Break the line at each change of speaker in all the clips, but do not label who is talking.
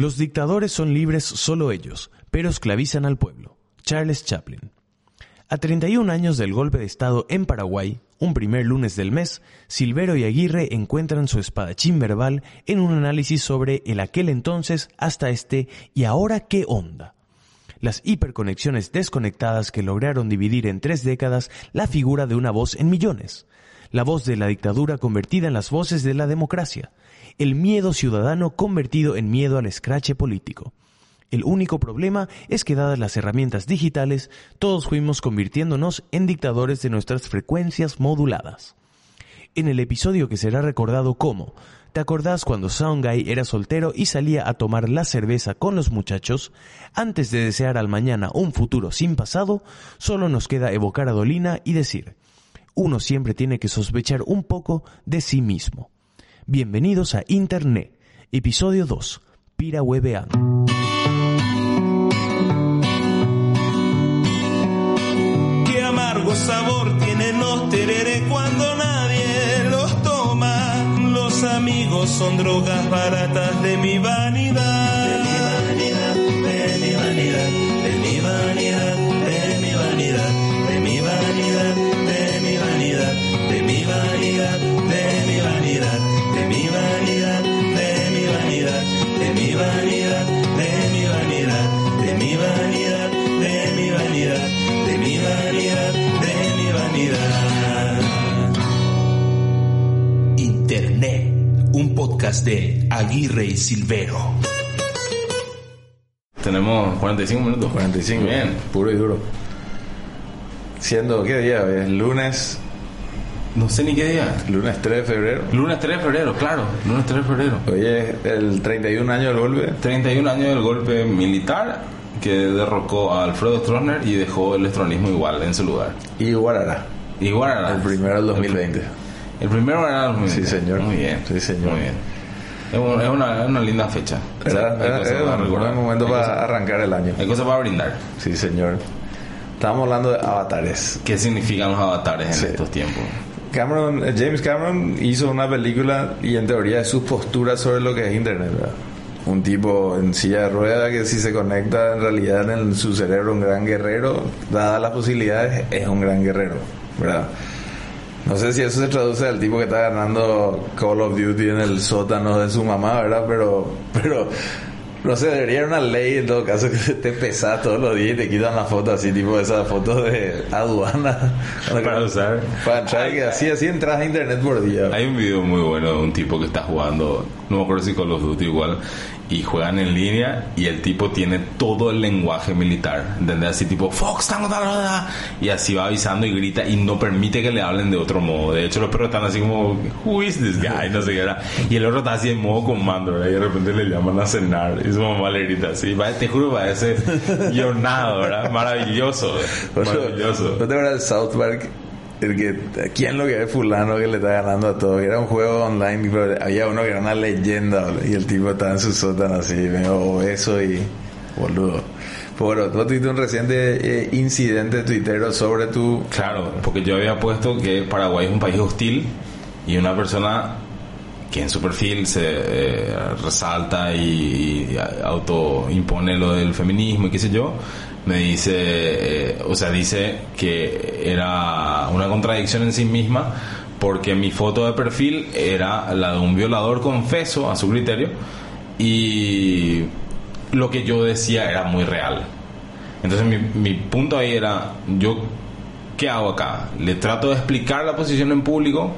Los dictadores son libres solo ellos, pero esclavizan al pueblo. Charles Chaplin. A 31 años del golpe de Estado en Paraguay, un primer lunes del mes, Silvero y Aguirre encuentran su espadachín verbal en un análisis sobre el aquel entonces hasta este y ahora qué onda. Las hiperconexiones desconectadas que lograron dividir en tres décadas la figura de una voz en millones. La voz de la dictadura convertida en las voces de la democracia el miedo ciudadano convertido en miedo al escrache político. El único problema es que dadas las herramientas digitales, todos fuimos convirtiéndonos en dictadores de nuestras frecuencias moduladas. En el episodio que será recordado como ¿Te acordás cuando Soundguy era soltero y salía a tomar la cerveza con los muchachos? Antes de desear al mañana un futuro sin pasado, solo nos queda evocar a Dolina y decir, uno siempre tiene que sospechar un poco de sí mismo. Bienvenidos a Internet, episodio 2, Pira Webean.
Qué amargo sabor tienen los tereré cuando nadie los toma. Los amigos son drogas baratas de mi vanidad. De mi vanidad, de mi vanidad, de mi vanidad, de mi vanidad, de mi vanidad, de mi vanidad, de mi vanidad, de mi vanidad vanidad, de mi vanidad, de mi vanidad, de mi vanidad, de mi vanidad, de mi vanidad. Internet, un podcast de Aguirre y Silvero.
Tenemos 45 minutos.
45.
Bien.
Puro y duro. Siendo, ¿qué día? Es lunes,
No sé ni qué día.
lunes 3 de febrero.
Lunes 3 de febrero, claro. Lunes 3 de febrero.
Hoy es el 31 año del golpe.
31 años del golpe militar que derrocó a Alfredo Stroessner y dejó el estronismo igual en su lugar.
Y Guarará.
Igual era.
El primero del 2020.
El primero era el 2020.
Sí, señor.
Muy bien.
Sí, señor.
Muy bien. Es un- es una, es una linda fecha.
Era, era-
cosas
era
para
un buen momento
Hay
para
cosas-
arrancar el año.
Hay cosas para brindar.
Sí, señor. Estábamos hablando de avatares.
¿Qué significan los avatares en
Sí.
estos tiempos?
Cameron, eh, James Cameron hizo una película y en teoría es sus posturas sobre lo que es Internet, ¿verdad? Un tipo en silla de rueda que si se conecta en realidad en su cerebro un gran guerrero, dadas las posibilidades, es un gran guerrero, ¿verdad? No sé si eso se traduce al tipo que está ganando Call of Duty en el sótano de su mamá, ¿verdad? Pero, pero, no sé, debería haber una ley en todo caso que te pesas todos los días y te quitan la foto así, tipo esas fotos de aduana.
Para usar.
Para entrar, que así, así entras a internet por día.
Hay un video muy bueno de un tipo que está jugando, no me acuerdo si Call of Duty igual, y juegan en línea y el tipo tiene todo el lenguaje militar, ¿entendés? Así tipo, Fox, tango, tango, tango", y así va avisando y grita y no permite que le hablen de otro modo. De hecho, los perros están así como, who is this guy? No sé qué era. Y el otro está así en modo comando, ¿verdad? Y de repente le llaman a cenar y su mamá le grita así, "Va, te juro, parece guionado, ¿verdad? Maravilloso, maravilloso.
¿No te acuerdas South Park? El que, ¿quién lo que es fulano que le está ganando a todo? Era un juego online, pero había uno que era una leyenda y el tipo estaba en su sótano así, medio obeso y boludo. Pero tú tuviste un reciente eh, incidente tuitero sobre tu...
Claro, porque yo había puesto que Paraguay es un país hostil y una persona que en su perfil se eh, resalta y, y autoimpone lo del feminismo y qué sé yo, me dice, eh, o sea, dice que era una contradicción en sí misma porque mi foto de perfil era la de un violador confeso a su criterio y lo que yo decía era muy real. Entonces mi, mi punto ahí era, yo, ¿qué hago acá? ¿Le trato de explicar la posición en público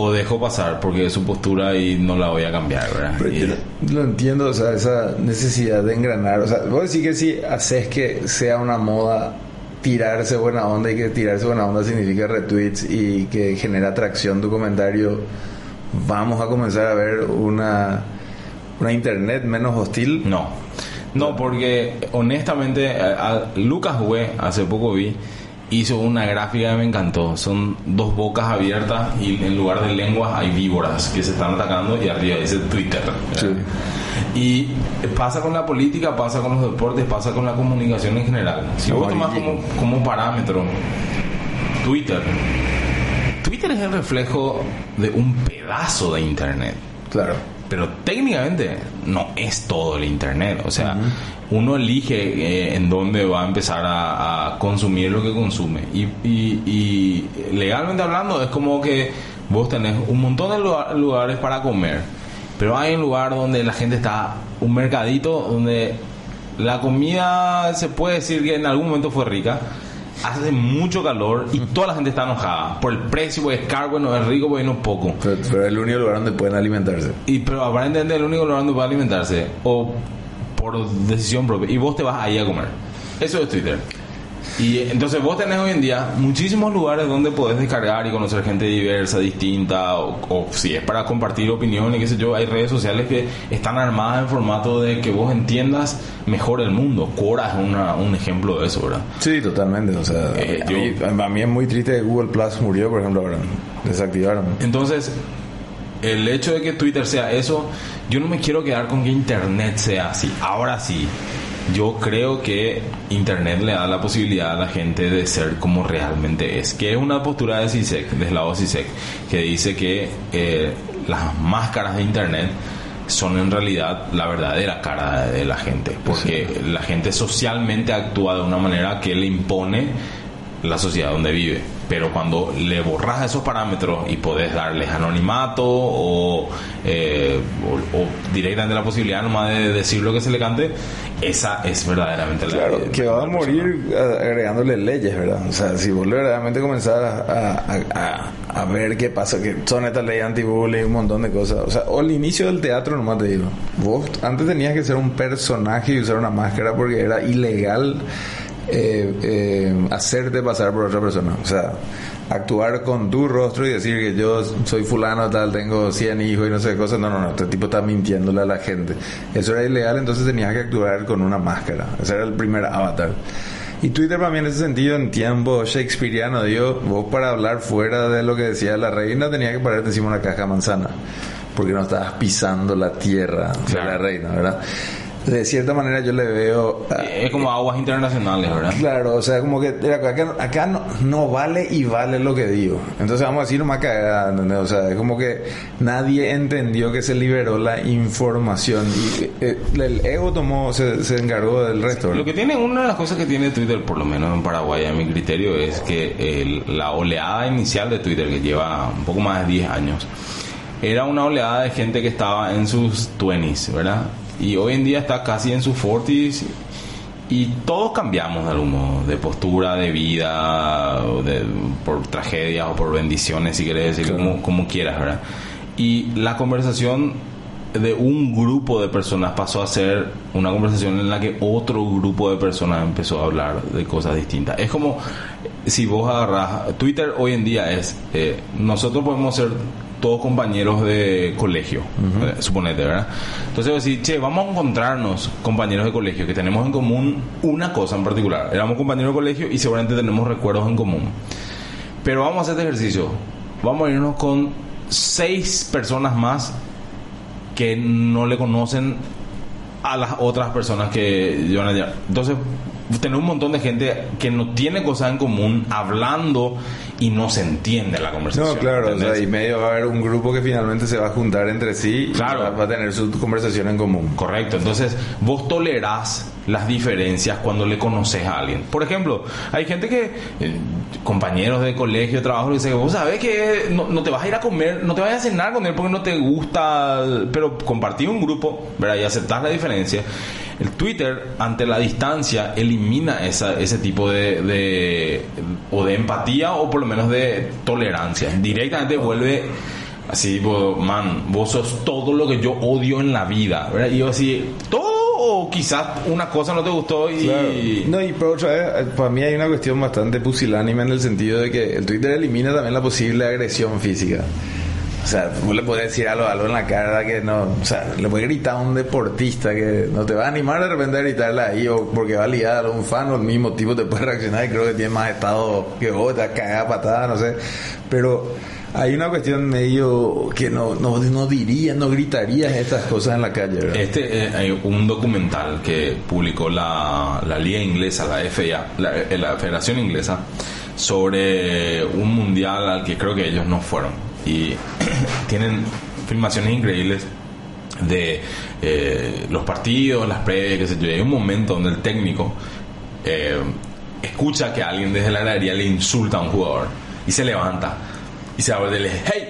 o dejo pasar porque es su postura y no la voy a cambiar, ¿verdad?
Pero
Y-
yo no entiendo, o sea, esa necesidad de engranar. O sea, vos decís que si haces que sea una moda tirarse buena onda y que tirarse buena onda significa retweets y que genera atracción tu comentario, vamos a comenzar a ver una, una internet menos hostil.
No, no, porque honestamente a- a Lucas Hue, hace poco vi, hizo una gráfica que me encantó. Son dos bocas abiertas y en lugar de lenguas hay víboras que se están atacando y arriba dice Twitter. ¿verdad? Y pasa con la política, pasa con los deportes, pasa con la comunicación en general. Si vos tomás como, como parámetro Twitter, Twitter es el reflejo de un pedazo de Internet.
Claro.
Pero técnicamente no es todo el internet. O sea, uno elige eh, en dónde va a empezar a, consumir lo que consume. Y, y- legalmente hablando, es como que vos tenés un montón de lugar- lugares para comer, pero hay un lugar donde la gente está, un mercadito donde la comida se puede decir que en algún momento fue rica. Hace mucho calor y toda la gente está enojada por el precio, porque es caro, bueno, es rico, porque no es poco.
Pero, pero es el único lugar donde pueden alimentarse.
Y pero aparentemente el único lugar donde puede alimentarse o por decisión propia y vos te vas ahí a comer. Eso es Twitter. Y entonces vos tenés hoy en día muchísimos lugares donde podés descargar y conocer gente diversa, distinta, o, o si es para compartir opiniones, qué sé yo, hay redes sociales que están armadas en formato de que vos entiendas mejor el mundo. Quora es una- un ejemplo de eso, ¿verdad?
Sí, totalmente. O sea,
Eh,
a, mí, a mí es muy triste que Google Plus murió, por ejemplo, ahora. Desactivaron.
Entonces, el hecho de que Twitter sea eso, yo no me quiero quedar con que Internet sea así. Ahora sí, yo creo que Internet le da la posibilidad a la gente de ser como realmente es. Que es una postura de CISEC, del lado CISEC, que dice que eh, las máscaras de Internet son en realidad la verdadera cara de la gente. Porque la gente socialmente actúa de una manera que le impone la sociedad donde vive. Pero cuando le borras esos parámetros y podés darles anonimato o, eh, o, o directamente la posibilidad nomás de decir lo que se le cante, esa es verdaderamente la
Claro,
la-
que va a morir a- agregándole leyes, ¿verdad? O sea, si vos verdaderamente comenzar a, a- a- a ver qué pasa, que son estas leyes anti-bullying, un montón de cosas. O sea, o el inicio del teatro, nomás te digo. Vos antes tenías que ser un personaje y usar una máscara porque era ilegal eh, eh, hacerte pasar por otra persona. O sea, actuar con tu rostro y decir que yo soy fulano tal, tengo 100 hijos y no sé qué cosas. No, no, no, este tipo está mintiéndole a la gente. Eso era ilegal, entonces tenías que actuar con una máscara. Ese era el primer avatar. Y Twitter para mí en ese sentido, en tiempo shakespeariano, digo, vos para hablar fuera de lo que decía la reina tenías que pararte encima de una caja de manzana, porque no estabas pisando la tierra de
Claro.
la reina, ¿verdad? De cierta manera yo le veo... a-
Es como aguas internacionales, ¿verdad?
Claro, o sea, como que acá, acá no, no vale y vale lo que digo. Entonces vamos a decir nomás cagada, ¿entendés? O sea, es como que nadie entendió que se liberó la información y eh, el ego tomó, se, se encargó del resto.
Lo
¿verdad?
que tiene, una de las cosas que tiene Twitter, por lo menos en Paraguay, a mi criterio, es que el- la oleada inicial de Twitter, que lleva un poco más de 10 años, era una oleada de gente que estaba en sus 20s, ¿verdad? Y hoy en día está casi en sus 40s. Y todos cambiamos de algún modo, de postura, de vida, de, por tragedias o por bendiciones, si querés decir, como, como quieras, ¿verdad? Y la conversación de un grupo de personas pasó a ser una conversación en la que otro grupo de personas empezó a hablar de cosas distintas. Es como si vos agarras, Twitter hoy en día es, eh, nosotros podemos ser todos compañeros de colegio, eh, suponete, ¿verdad? Entonces decís, che, vamos a encontrarnos compañeros de colegio que tenemos en común una cosa en particular. Éramos compañeros de colegio y seguramente tenemos recuerdos en común. Pero vamos a hacer este ejercicio. Vamos a irnos con seis personas más que no le conocen a las otras personas que llevan allá. Entonces, tener un montón de gente que no tiene cosas en común hablando y no se entiende la conversación.
No, claro, o sea,
¿entendés?
y medio va a haber un grupo que finalmente se va a juntar entre sí
Claro.
y va, va a tener su conversación en común.
Correcto, entonces vos tolerás las diferencias cuando le conoces a alguien. Por ejemplo, hay gente que, eh, compañeros de colegio, trabajo, dice, vos sabés que no, te vas a ir a comer, no te vas a cenar con él porque no te gusta, pero compartir un grupo, ¿verdad? Y aceptar la diferencia. El Twitter, ante la distancia, elimina ese tipo de, o de empatía o por lo menos de tolerancia. Directamente vuelve Así, man, vos sos todo lo que yo odio en la vida, ¿verdad? Y yo así, todo o quizás una cosa no te gustó y...
Claro. No, y por otra vez, eh, para mí hay una cuestión bastante pusilánime en el sentido de que el Twitter elimina también la posible agresión física. O sea, vos le podés decir algo, algo en la cara que no, o sea, le puedes gritar a un deportista que no te va a animar de repente a gritarle ahí o porque va a liar a un fan o el mismo tipo te puede reaccionar y creo que tiene más estado que vos, te va a cagar a patada, no sé. Pero hay una cuestión medio que no, no, no diría, no gritarías estas cosas en la calle.
Este eh, un documental que publicó la, la liga inglesa, la FA, la, eh, la Federación Inglesa, sobre un mundial al que creo que ellos no fueron. Y tienen filmaciones increíbles de eh, los partidos, las previas, qué sé yo. Hay un momento donde el técnico eh, escucha que alguien desde la galería le insulta a un jugador y se levanta y se abre y le dice, hey,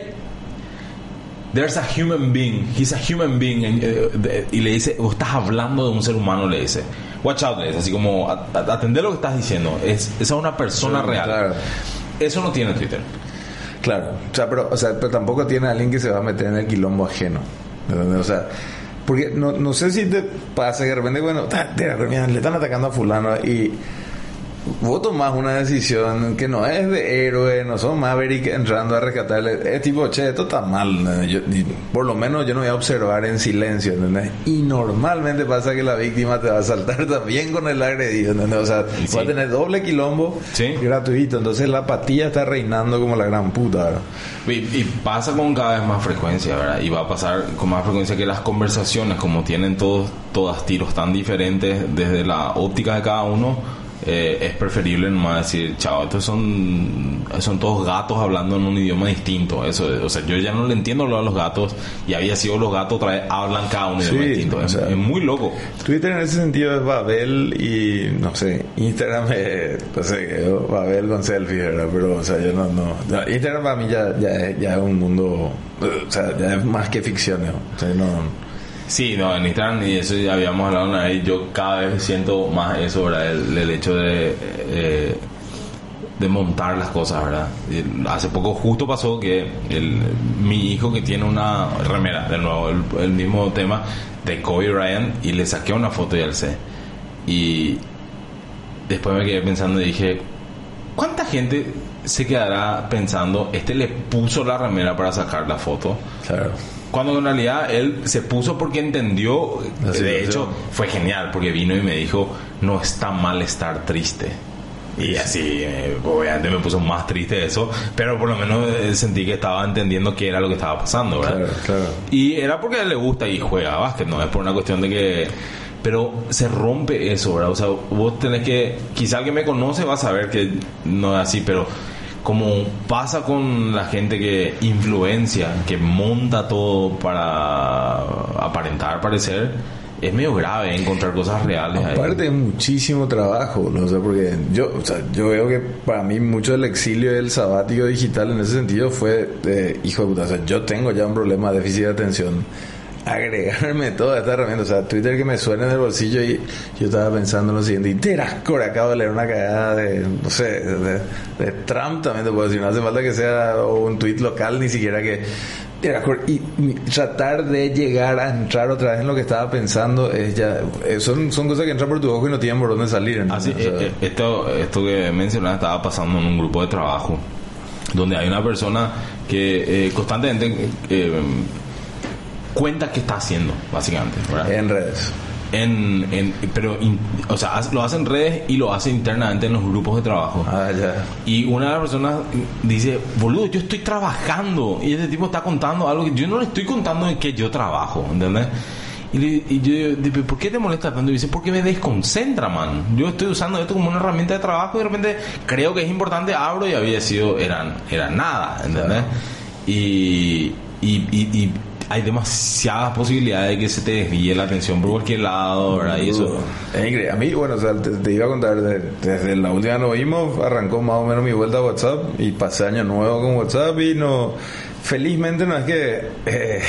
there's a human being, he's a human being, and, eh, y le dice, vos estás hablando de un ser humano, le dice, watch out, le dice, así como, "A- a- atender lo que estás diciendo, es, esa es una persona real.
claro.
Eso no tiene Twitter.
Claro, o sea, pero, o sea, pero tampoco tiene alguien que se va a meter en el quilombo ajeno. ¿entendés? O sea, porque no, no sé si te pasa que de repente, bueno, te- le están atacando a fulano y vos tomás una decisión que no es de héroe, no son Maverick entrando a rescatarle, es tipo, che, esto está mal. Yo- por lo menos yo no voy a observar en silencio, ¿entendés? Y normalmente pasa que la víctima te va a saltar también con el agredido, ¿entendés? O sea,
Y
va a
sí.
tener doble quilombo
Sí.
gratuito, entonces la apatía está reinando como la gran puta, ¿verdad?
Y, y pasa con cada vez más frecuencia, ¿verdad? Y va a pasar con más frecuencia que las conversaciones, como tienen todos, todas tiros tan diferentes desde la óptica de cada uno, eh, es preferible nomás decir, chao, estos son, son todos gatos hablando en un idioma distinto. Eso, es- o sea, yo ya no le entiendo lo de los gatos y había sido los gatos otra vez hablan cada un idioma
Sí,
distinto.
o
Es,
sea,
es muy loco.
Twitter en ese sentido es Babel y no sé, Instagram es, no sé, Babel con selfie, ¿verdad? Pero, o sea, yo no, no, no, Instagram para mí ya, ya, es, ya es un mundo, o sea, ya es más que ficción, ¿no? O sea, no,
Sí, no, en Instagram y eso ya habíamos hablado una vez, yo cada vez siento más eso, ¿verdad? El, hecho de, eh, de montar las cosas, ¿verdad? Y hace poco justo pasó que el, mi hijo que tiene una remera, de nuevo, el, el mismo tema de Kobe Bryant y le saqué una foto y alcé. Y después me quedé pensando y dije, ¿cuánta gente se quedará pensando, este le puso la remera para sacar la foto?
claro.
Cuando en realidad él se puso porque entendió, de hecho fue genial porque vino y me dijo, no está mal estar triste. Y así, eh, obviamente me puso más triste eso, pero por lo menos eh, sentí que estaba entendiendo qué era lo que estaba pasando, ¿verdad?
Claro, claro.
Y era porque a él le gusta y juega básquet, no es por una cuestión de que... Pero se rompe eso, ¿verdad? O sea, vos tenés que... Quizá alguien me conoce va a saber que no es así, pero como pasa con la gente que influencia, que monta todo para aparentar, parecer, es medio grave encontrar cosas reales ahí.
Aparte es muchísimo trabajo, ¿no? sea, porque yo, o sea, yo veo que para mí mucho del exilio y el sabático digital en ese sentido fue, de, hijo de puta, o sea, yo tengo ya un problema de déficit de atención. Agregarme toda esta herramienta, o sea, Twitter que me suena en el bolsillo y yo estaba pensando en lo siguiente, y Terascore, acabo de leer una cagada de, no sé, de, de Trump también te puedo decir, no hace falta que sea un tweet local, ni siquiera que y, y tratar de llegar a entrar otra vez en lo que estaba pensando es ya, eh, son, son cosas que entran por tu ojo y no tienen por dónde salir.
Así,
¿entendés? O sea,
eh, eh, esto, esto que mencionaba estaba pasando en un grupo de trabajo donde hay una persona que eh, constantemente eh, cuenta qué está haciendo, básicamente, ¿verdad?
en redes.
En, en- pero, in- o sea, lo hace en redes y lo hace internamente en los grupos de trabajo.
Ah.
Y una de las personas dice, boludo, yo estoy trabajando. Y ese tipo está contando algo que yo no le estoy contando en que yo trabajo, ¿entendés? Y, le- y yo digo, ¿por qué te molesta tanto? Y dice, porque me desconcentra, man. Yo estoy usando esto como una herramienta de trabajo y de repente creo que es importante, abro y había sido, era, era nada, ¿entendés? Y, y, y hay demasiadas posibilidades de que se te desvíe la atención por cualquier lado, ¿verdad? Y eso...
Es increíble. A mí, bueno, o sea, te, iba a contar, de- desde la última vez nos vimos, arrancó más o menos mi vuelta a WhatsApp y pasé año nuevo con WhatsApp y no, felizmente no es que eh,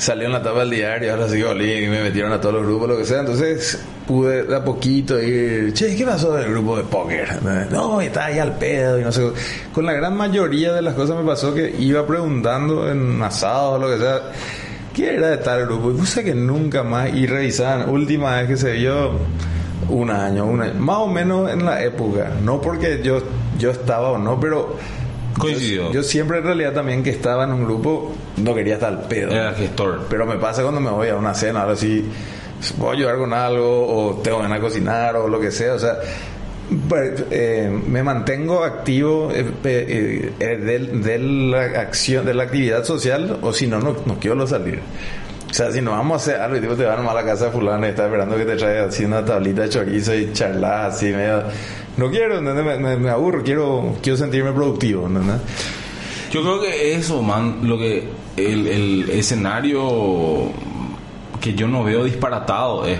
salió en la tapa del diario, ahora sí volví y me metieron a todos los grupos, lo que sea, entonces pude de a poquito ir, che, ¿qué pasó del grupo de póker? No, está ahí al pedo y no sé. Con la gran mayoría de las cosas me pasó que iba preguntando en asados o lo que sea, ¿qué era de tal grupo? Y puse que nunca más, y revisaban, última vez que se vio, un año, un año, más o menos en la época, no porque yo, yo estaba o no, pero
Coincidió.
yo, yo siempre en realidad también que estaba en un grupo no quería estar al pedo.
Era gestor.
Pero me pasa cuando me voy a una cena, ahora sí, voy a ayudar con algo, o tengo ganas de cocinar, o lo que sea, o sea, pues, eh, me mantengo activo eh, eh, eh, de, de la acción, de la actividad social, o si no, no, no quiero salir. O sea, si no vamos a hacer algo y tipo, te van a la casa de fulano y está esperando que te traiga así una tablita de chorizo y charlas así medio... No quiero. Me, aburro, quiero, quiero sentirme productivo.
Yo creo que eso, man, lo que el, el escenario que yo no veo disparatado es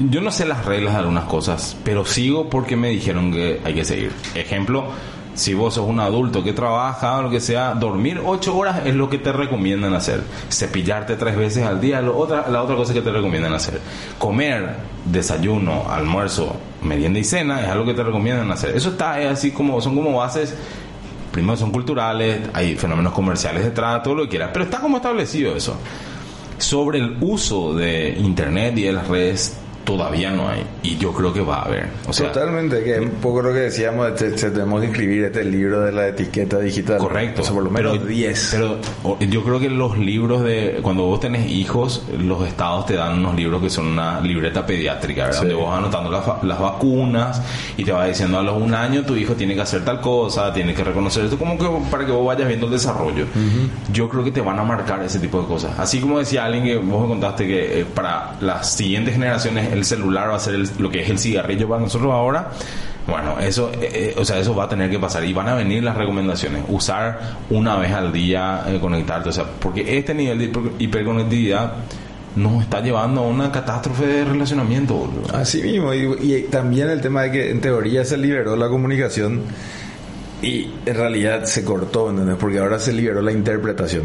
yo no sé las reglas de algunas cosas, pero sigo porque me dijeron que hay que seguir. Ejemplo, si vos sos un adulto que trabaja o lo que sea, dormir ocho horas es lo que te recomiendan hacer. Cepillarte tres veces al día, lo otra, la otra cosa que te recomiendan hacer. Comer, desayuno, almuerzo, merienda y cena es algo que te recomiendan hacer. Eso está es así como, son como bases primero son culturales, hay fenómenos comerciales detrás, todo lo que quieras, pero está como establecido eso. Sobre el uso de Internet y de las redes, todavía no hay. Y yo creo que va a haber. O sea,
Totalmente, que un poco lo que decíamos, este, este, tenemos que escribir este libro de la etiqueta digital.
Correcto.
O sea, por lo menos
pero,
10.
Pero o- yo creo que los libros de. Cuando vos tenés hijos, los estados te dan unos libros que son una libreta pediátrica, ¿verdad?
Sí.
Donde vos anotando las, las vacunas y te va diciendo a los un año tu hijo tiene que hacer tal cosa, tiene que reconocer esto, como que para que vos vayas viendo el desarrollo. Yo creo que te van a marcar ese tipo de cosas. Así como decía alguien que vos me contaste que eh, para las siguientes generaciones el celular va a ser el- lo que es el cigarrillo para nosotros ahora. Bueno, eso, eh, eh, o sea, eso va a tener que pasar y van a venir las recomendaciones. Usar una vez al día, eh, conectarte, o sea, porque este nivel de hiper- hiperconectividad nos está llevando a una catástrofe de relacionamiento, boludo.
Así mismo, y, y también el tema de que en teoría se liberó la comunicación y en realidad se cortó, ¿entendés? Porque ahora se liberó la interpretación.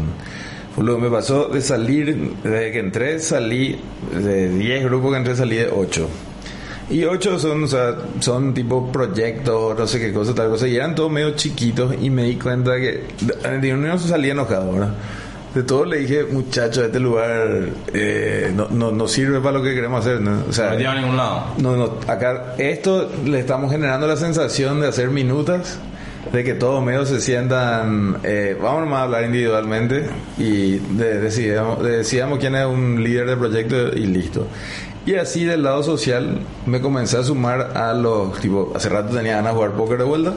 Lo que me pasó de salir, desde que entré, salí de 10 grupos que entré, salí de 8. Y 8 son, o sea, son tipo proyectos, no sé qué cosa, tal cosa, y eran todos medio chiquitos y me di cuenta que de uno se salía enojado, ¿verdad? De todo le dije, muchachos, este lugar eh, no, no, no sirve para lo que queremos hacer, ¿no? O sea,
No lleva a ningún lado.
no, no, acá esto le estamos generando la sensación de hacer minutas, de que todos medios se sientan, eh, vamos a hablar individualmente y de- decidamos, decidamos quién es un líder de proyecto y listo. Y así del lado social me comencé a sumar a los, tipo, hace rato tenía ganas de jugar póker de vuelta.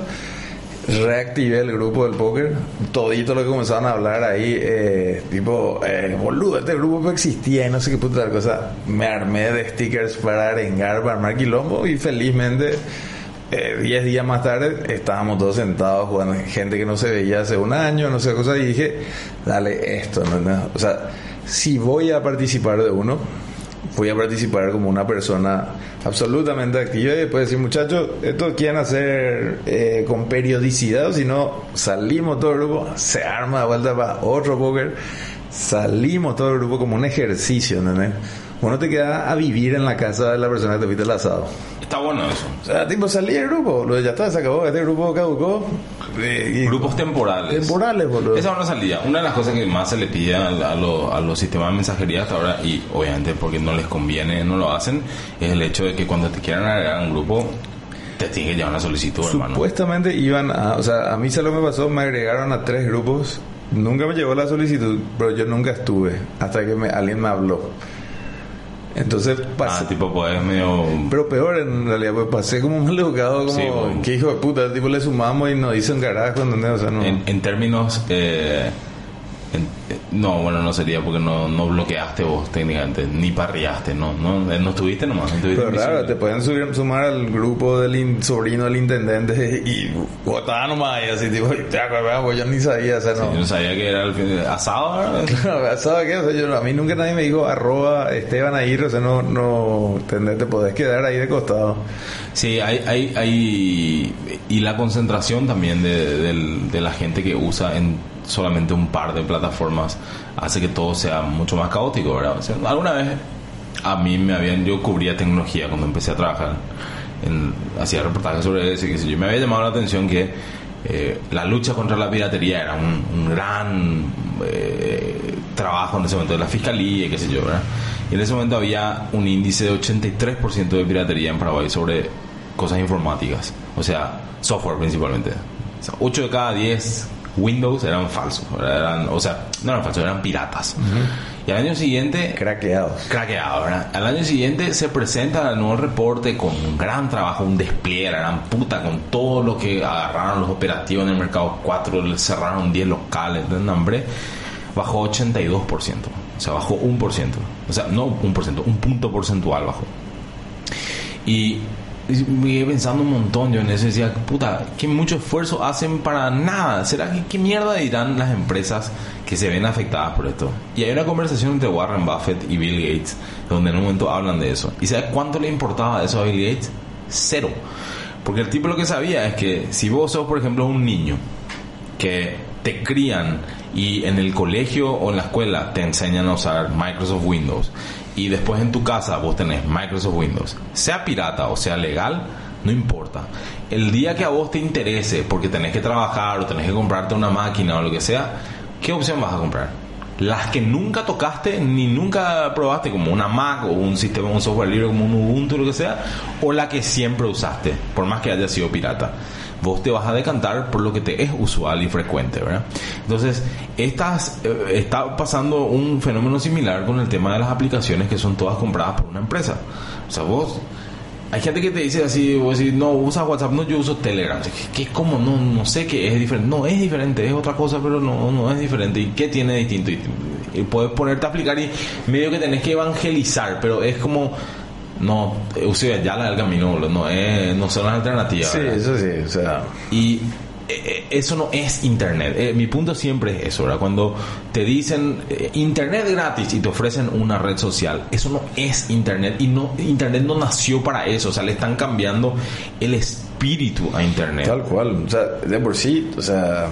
Reactivé el grupo del póker, todito lo que comenzaban a hablar ahí, eh, tipo, eh, boludo, este grupo no existía y no sé qué puta cosa. Me armé de stickers para arengar, para armar quilombo y felizmente, eh, 10 días más tarde, estábamos todos sentados jugando, gente que no se veía hace un año, no sé cosa, y dije, dale esto, ¿no? ¿no? O sea, si voy a participar de uno, voy a participar como una persona absolutamente activa y después decir, muchachos, esto quieren hacer eh, con periodicidad, si no, salimos todo el grupo, se arma de vuelta para otro póker, salimos todo el grupo como un ejercicio, ¿entendés? Uno te queda a vivir en la casa de la persona que te fuiste el asado.
Está bueno eso.
O sea, tipo, salí del grupo, lo ya está, se acabó, este grupo caducó. eh, y-
Grupos temporales.
temporales, boludo.
Esa es una salida. Una de las cosas que más se le pide a, a lo- a los sistemas de mensajería hasta ahora, y obviamente porque no les conviene, no lo hacen, es el hecho de que cuando te quieran agregar a un grupo, te tiene que llevar una solicitud, hermano.
Supuestamente iban a, o sea, a mí solo me pasó, me agregaron a tres grupos, nunca me llegó la solicitud, pero yo nunca estuve, hasta que me, alguien me habló. Entonces pasé,
Ah, tipo, pues medio.
pero peor en realidad, pues pasé como mal educado, como,
Sí, bueno.
que hijo de puta, tipo le sumamos y nos un carajo, ¿entendés? O sea, no.
En, en términos. eh, en- eh, no, bueno, no sería porque no, no bloqueaste vos técnicamente, ni parriaste, no, no, eh, no estuviste nomás. No estuviste
pero
visible.
te pueden subir, sumar al grupo del in- sobrino del intendente y votaba nomás y así, tipo, pues yo ni sabía, o sea, no.
Yo no sabía que era el fin de- asado.
¿Sabes qué? O sea, yo- a mí nunca nadie me dijo arroba Esteban Aguirre, o sea, no, no, te, te podés quedar ahí de costado.
Sí, hay, hay, hay, y la concentración también de, del- de la gente que usa en solamente un par de plataformas hace que todo sea mucho más caótico, ¿verdad? O sea, alguna vez a mí me habían, yo cubría tecnología cuando empecé a trabajar, hacía reportajes sobre eso y qué sé yo, me había llamado la atención que eh, la lucha contra la piratería era un, un gran eh, trabajo en ese momento de la fiscalía y qué sé yo, ¿verdad? Y en ese momento había un índice de 83% de piratería en Paraguay sobre cosas informáticas, o sea, software principalmente. O sea, 8 de cada 10 Windows eran falsos, eran, o sea, no eran falsos, eran piratas. Y al año siguiente
Craqueados.
craqueado, ¿verdad? Al año siguiente se presenta el nuevo reporte con un gran trabajo, un despliegue, la gran puta, con todo lo que agarraron los operativos en el mercado 4, le cerraron 10 locales, de hambre, bajó 82%, o sea, bajó 1%, o sea, no 1%, un punto porcentual bajó. Y me pensando un montón yo en eso. Decía, puta, que mucho esfuerzo hacen para nada. ¿Será que qué mierda dirán las empresas que se ven afectadas por esto? Y hay una conversación entre Warren Buffett y Bill Gates, donde en un momento hablan de eso. ¿Y sabes cuánto le importaba eso a Bill Gates? Cero. Porque el tipo lo que sabía es que si vos sos, por ejemplo, un niño que te crían y en el colegio o en la escuela te enseñan a usar Microsoft Windows y después en tu casa vos tenés Microsoft Windows, sea pirata o sea legal, no importa. El día que a vos te interese porque tenés que trabajar o tenés que comprarte una máquina o lo que sea, ¿qué opción vas a comprar? Las que nunca tocaste ni nunca probaste, como una Mac o un sistema, un software libre como un Ubuntu lo que sea, o la que siempre usaste, por más que haya sido pirata vos te vas a decantar por lo que te es usual y frecuente, ¿verdad? Entonces, estas, eh, está pasando un fenómeno similar con el tema de las aplicaciones que son todas compradas por una empresa. O sea, vos hay gente que te dice así, vos decís, no, usa WhatsApp, no, yo uso Telegram. Que es como, no, no sé qué es diferente. No, es diferente, es otra cosa, pero no, no es diferente. ¿Y qué tiene distinto? Y, puedes ponerte a aplicar y medio que tenés que evangelizar, pero es como no, sea, ya la del camino, no, es, no son las alternativas.
Sí, eso sí, o sea.
Y eh, eh, eso no es internet. Eh, mi punto siempre es eso, ¿verdad? Cuando te dicen internet gratis y te ofrecen una red social, eso no es internet y no internet no nació para eso, o sea, le están cambiando el espíritu a internet.
Tal cual, o sea, de por sí, o sea,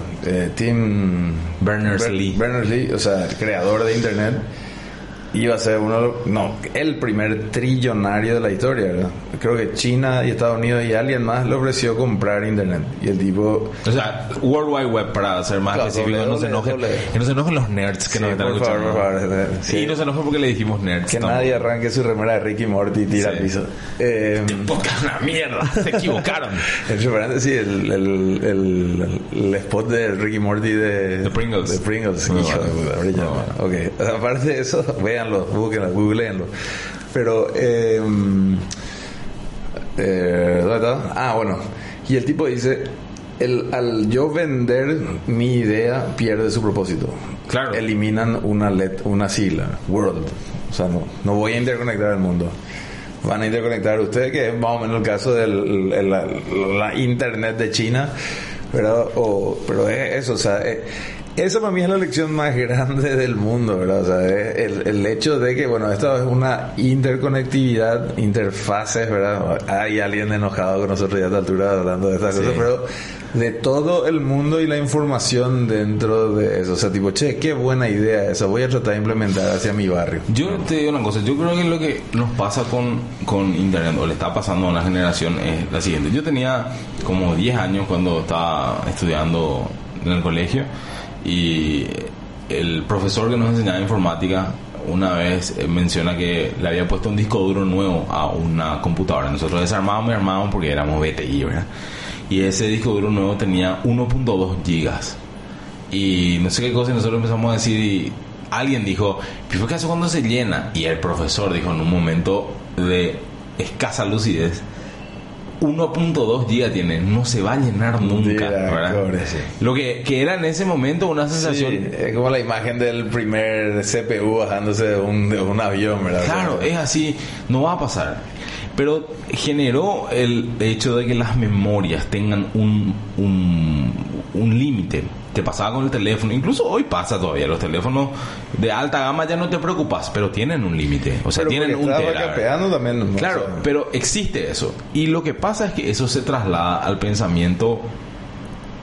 Tim
Berners-Lee,
Berners-Lee, o sea, el creador de internet iba a ser uno, no, el primer trillonario de la historia, ¿verdad? Creo que China y Estados Unidos y alguien más le ofreció comprar internet. Y el tipo...
O sea, World Wide Web para ser más específico, no se enojen, que no se enojen los nerds que nos están escuchando. Por favor, Sí, no se enojen porque le dijimos nerds.
Que nadie arranque su remera de Ricky Morty y tira al piso.
Eh, una mierda, se equivocaron.
el, sí, el, el, el, el, spot de Ricky Morty de...
The Pringles.
De Pringles, hijo de puta, Ok, aparte de eso, véanlo, búsquenlo, googleenlo. Pero, eh, eh, ¿dónde está? Ah, bueno. Y el tipo dice, el, al yo vender mi idea pierde su propósito.
Claro.
Eliminan una let, una sigla, world. O sea, no, no voy a interconectar el mundo. Van a interconectar ustedes, que es más o menos el caso de la, la, internet de China. Pero, o, pero es eso, o sea, eh, esa para mí es la lección más grande del mundo, ¿verdad? O sea, el, el hecho de que, bueno, esto es una interconectividad, interfaces, ¿verdad? Hay alguien enojado con nosotros ya a esta altura hablando de estas cosas, pero de todo el mundo y la información dentro de eso. O sea, tipo, che, qué buena idea eso. Voy a tratar de implementar hacia mi barrio.
Yo te digo una cosa. Yo creo que lo que nos pasa con, con Internet o le está pasando a una generación es la siguiente. Yo tenía como 10 años cuando estaba estudiando en el colegio y el profesor que nos enseñaba informática una vez eh, menciona que le había puesto un disco duro nuevo a una computadora. Nosotros desarmábamos y armábamos porque éramos BTI, ¿verdad? Y ese disco duro nuevo tenía 1.2 gigas. Y no sé qué cosa, y nosotros empezamos a decir, y alguien dijo, ¿qué hace cuando se llena? Y el profesor dijo en un momento de escasa lucidez, 1.2 gigas tiene, no se va a llenar nunca. Lo que, que, era en ese momento una sensación.
es como la imagen del primer CPU bajándose de un, de un avión, ¿verdad?
Claro, es así, no va a pasar. Pero generó el hecho de que las memorias tengan un, un, un límite te pasaba con el teléfono, incluso hoy pasa todavía, los teléfonos de alta gama ya no te preocupas, pero tienen un límite, o sea, tienen un
también,
Claro, pero existe eso. Y lo que pasa es que eso se traslada al pensamiento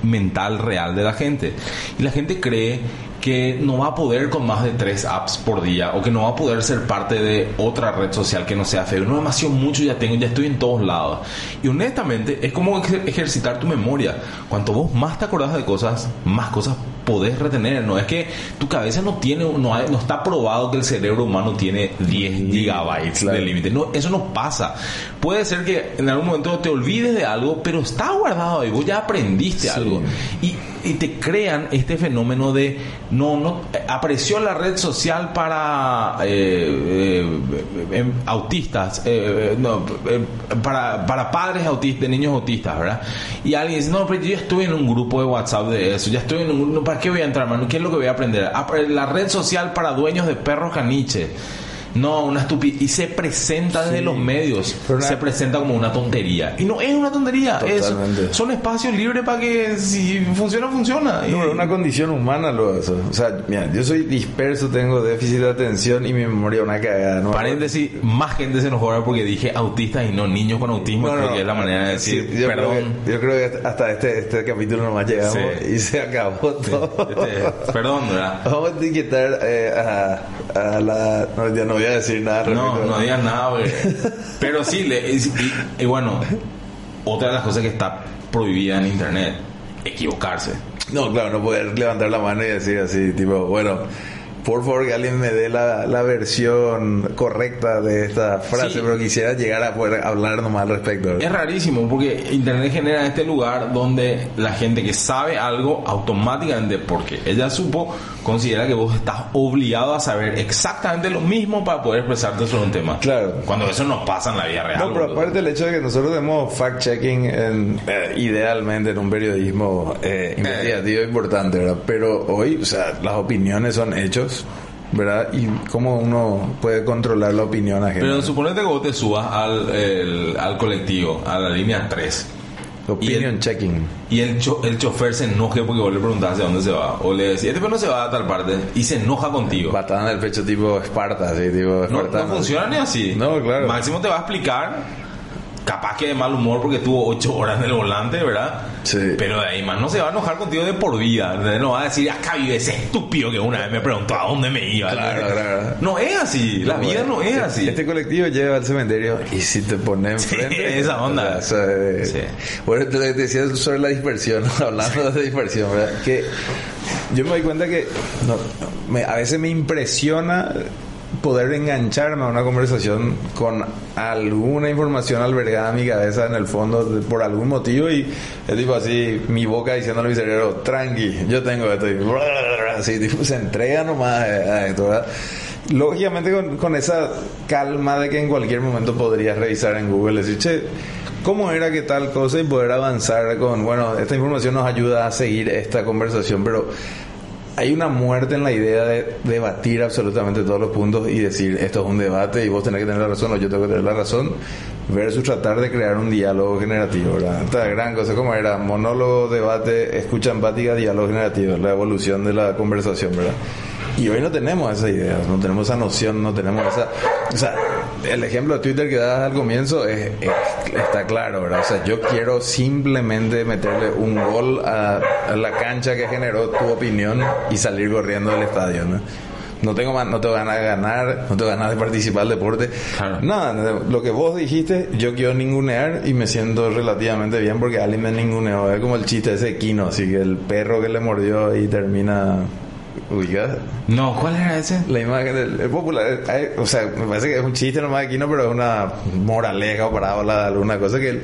mental real de la gente. Y la gente cree que no va a poder con más de tres apps por día o que no va a poder ser parte de otra red social que no sea Facebook. No demasiado mucho ya tengo, ya estoy en todos lados. Y honestamente es como ejercitar tu memoria. Cuanto vos más te acordás de cosas, más cosas podés retener. No es que tu cabeza no tiene, no, no está probado que el cerebro humano tiene 10 gigabytes de límite. No, eso no pasa. Puede ser que en algún momento te olvides de algo, pero está guardado ahí. Vos ya aprendiste algo. Y, y te crean este fenómeno de no, no, apareció la red social para eh, eh, em, autistas, eh, no, para, para padres autistas, de niños autistas, ¿verdad? Y alguien dice, no, pero yo estoy en un grupo de WhatsApp de eso, ya estoy en un ¿para qué voy a entrar, hermano? ¿Qué es lo que voy a aprender? Ah, la red social para dueños de perros caniche. No, una estupidez. Y se presenta desde los medios.
Una-
Se presenta como una tontería. Y no es una tontería. es- son espacios libres para que si funciona, funciona. Y-
No, pero una condición humana lo eso. O sea, mira, yo soy disperso, tengo déficit de atención y mi memoria una cagada. ¿no?
Paréntesis, más gente se enojó ahora porque dije autistas y no niños con autismo.
No,
creo
no,
que es la manera de decir,
sí, yo
perdón.
Creo que, yo creo que hasta este, este capítulo nomás llegamos
Sí.
y se acabó todo.
Este, perdón, ¿verdad?
Vamos a etiquetar eh, a, a la... No, ya no voy a decir nada.
No, no digas nada, güey. Pero sí, le- y, y- y bueno, otra de las cosas que está prohibida en internet, equivocarse.
No, claro, no poder levantar la mano y decir así, tipo, bueno, por favor que alguien me dé la, la versión correcta de esta frase,
Sí.
pero quisiera llegar a poder hablar nomás al respecto.
Es rarísimo porque Internet genera este lugar donde la gente que sabe algo automáticamente, porque ella supo, considera que vos estás obligado a saber exactamente lo mismo para poder expresarte sobre un tema.
Claro.
Cuando eso no pasa en la vida real.
No, pero aparte el hecho de que nosotros tenemos fact-checking eh, idealmente en un periodismo eh, investigativo importante, ¿verdad? Pero hoy, o sea, las opiniones son hechos, ¿verdad? Y cómo uno puede controlar la opinión ajena.
Pero suponete que vos te subas al, el- al colectivo, a la línea 3.
Opinion
y el-
checking.
Y el, cho- el chofer se enoje porque vos le preguntás hacia dónde se va. O le decís, este no se va a tal parte. Y se enoja contigo.
Patada en el pecho tipo Esparta, así, tipo
No, no funciona ni así.
No, claro.
Máximo te va a explicar. Capaz que de mal humor porque estuvo ocho horas en el volante, ¿verdad?
Sí.
Pero de ahí más no se va a enojar contigo de por vida. No va a decir, acá vive ese estúpido que una vez me preguntó a dónde me iba.
Claro, claro.
No es así. La vida no es así.
Este colectivo lleva al cementerio y si te pones
Sí,
enfrente.
esa onda.
o sea, eh,
Sí.
Bueno, te te decía sobre la dispersión, hablando de dispersión, ¿verdad? Que yo me doy cuenta que no, me- a veces me impresiona poder engancharme a una conversación con alguna información albergada en mi cabeza en el fondo por algún motivo y es tipo así mi boca diciéndole a mi cerebro tranqui yo tengo esto y así se entrega nomás ¿verdad? lógicamente con, con esa calma de que en cualquier momento podrías revisar en Google decir che ¿Cómo era que tal cosa y poder avanzar con, bueno, esta información nos ayuda a seguir esta conversación, pero hay una muerte en la idea de debatir absolutamente todos los puntos y decir esto es un debate y vos tenés que tener la razón o yo tengo que tener la razón versus tratar de crear un diálogo generativo, ¿verdad? Esta gran cosa como era monólogo, debate, escucha empática, diálogo generativo, la evolución de la conversación, ¿verdad? Y hoy no tenemos esa idea, no tenemos esa noción, no tenemos esa... O sea, el ejemplo de Twitter que das al comienzo es, es- está claro, ¿verdad? O sea, yo quiero simplemente meterle un gol a, a la cancha que generó tu opinión y salir corriendo del estadio, ¿no? No tengo, más, no tengo ganas de ganar, no tengo ganas de participar del deporte.
Claro.
Nada, lo que vos dijiste, yo quiero ningunear y me siento relativamente bien porque alguien me ninguneó. Es como el chiste ese de Kino, así que el perro que le mordió y termina ubicado.
No, ¿cuál era ese?
La imagen del el popular, hay- o sea, me parece que es un chiste nomás de Kino, pero es una moraleja o parábola de alguna cosa que el,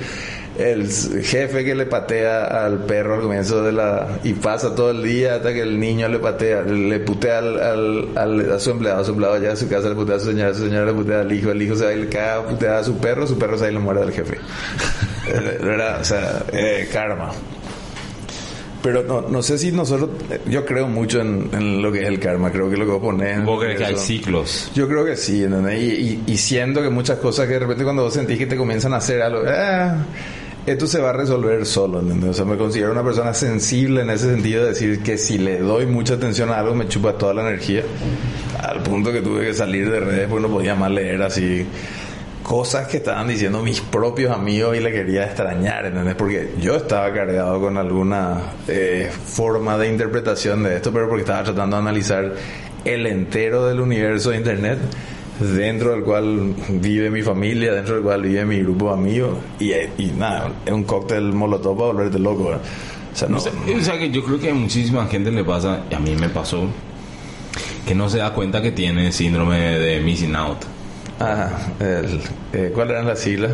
el jefe que le patea al perro al comienzo de la y pasa todo el día hasta que el niño le patea, le putea al, al, al- a su empleado, a su empleado llega a su casa, le putea a su señora, su señora le putea al hijo, el hijo se va y le caga putea a su perro, su perro se va y le muere al jefe. ¿Verdad? O sea, eh, karma. Pero no, no sé si nosotros, yo creo mucho en, en lo que es el karma, creo que lo que en-
Vos crees que hay ciclos.
Yo creo que sí, ¿entendés? Y, y, y siento que muchas cosas que de repente cuando vos sentís que te comienzan a hacer algo, ah, esto se va a resolver solo, ¿entendés? O sea, me considero una persona sensible en ese sentido de decir que si le doy mucha atención a algo me chupa toda la energía, al punto que tuve que salir de redes porque no podía más leer así cosas que estaban diciendo mis propios amigos y le quería extrañar, ¿entendés? Porque yo estaba cargado con alguna eh, forma de interpretación de esto, pero porque estaba tratando de analizar el entero del universo de Internet, dentro del cual vive mi familia, dentro del cual vive mi grupo de amigos, y, y nada, es un cóctel molotov para volverte loco, o sea,
que yo creo que a muchísima gente le pasa, y a mí me pasó, que no se da cuenta que tiene síndrome de missing out.
Ajá, el, eh, ¿cuáles eran las siglas?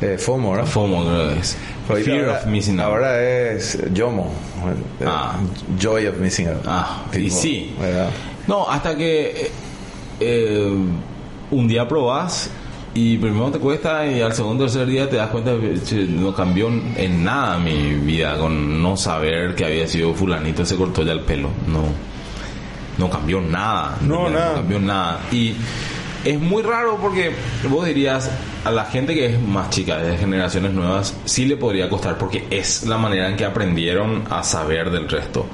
Eh, FOMO, ¿no?
FOMO creo que es. Fear
ahora,
of missing out.
Ahora es YOMO. eh,
Ah.
Joy of Missing Out.
Ah, y sí.
¿verdad?
No, hasta que eh, eh, un día probás y primero te cuesta y al segundo o tercer día te das cuenta que no cambió en nada mi vida con no saber que había sido fulanito se cortó ya el pelo. No, no cambió nada.
No, nada.
cambió nada. Y es muy raro porque vos dirías a la gente que es más chica, de generaciones nuevas, sí le podría costar porque es la manera en que aprendieron a saber del resto.